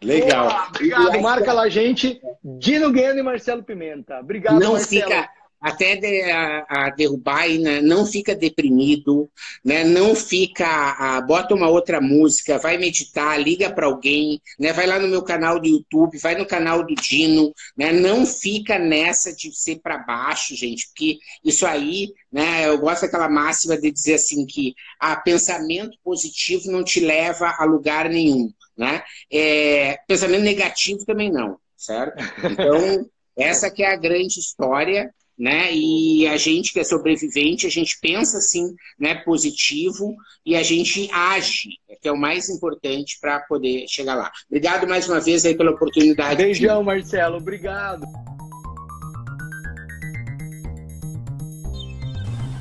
Legal. Boa, obrigado, marca lá, gente. Dino Gueno e Marcelo Pimenta. Obrigado, Não Marcelo. fica até de, a, a, derrubar e né, não fica deprimido, né, não fica, a, bota uma outra música, vai meditar, liga para alguém, né, vai lá no meu canal do YouTube, vai no canal do Dino, né, não fica nessa de ser para baixo, gente, porque isso aí, né, eu gosto daquela máxima de dizer assim que a pensamento positivo não te leva a lugar nenhum. Né? É, pensamento negativo também não, certo? Então, essa que é a grande história, né? E a gente que é sobrevivente, a gente pensa assim, né, positivo e a gente age, que é o mais importante para poder chegar lá. Obrigado mais uma vez aí pela oportunidade. Beijão, Marcelo, obrigado.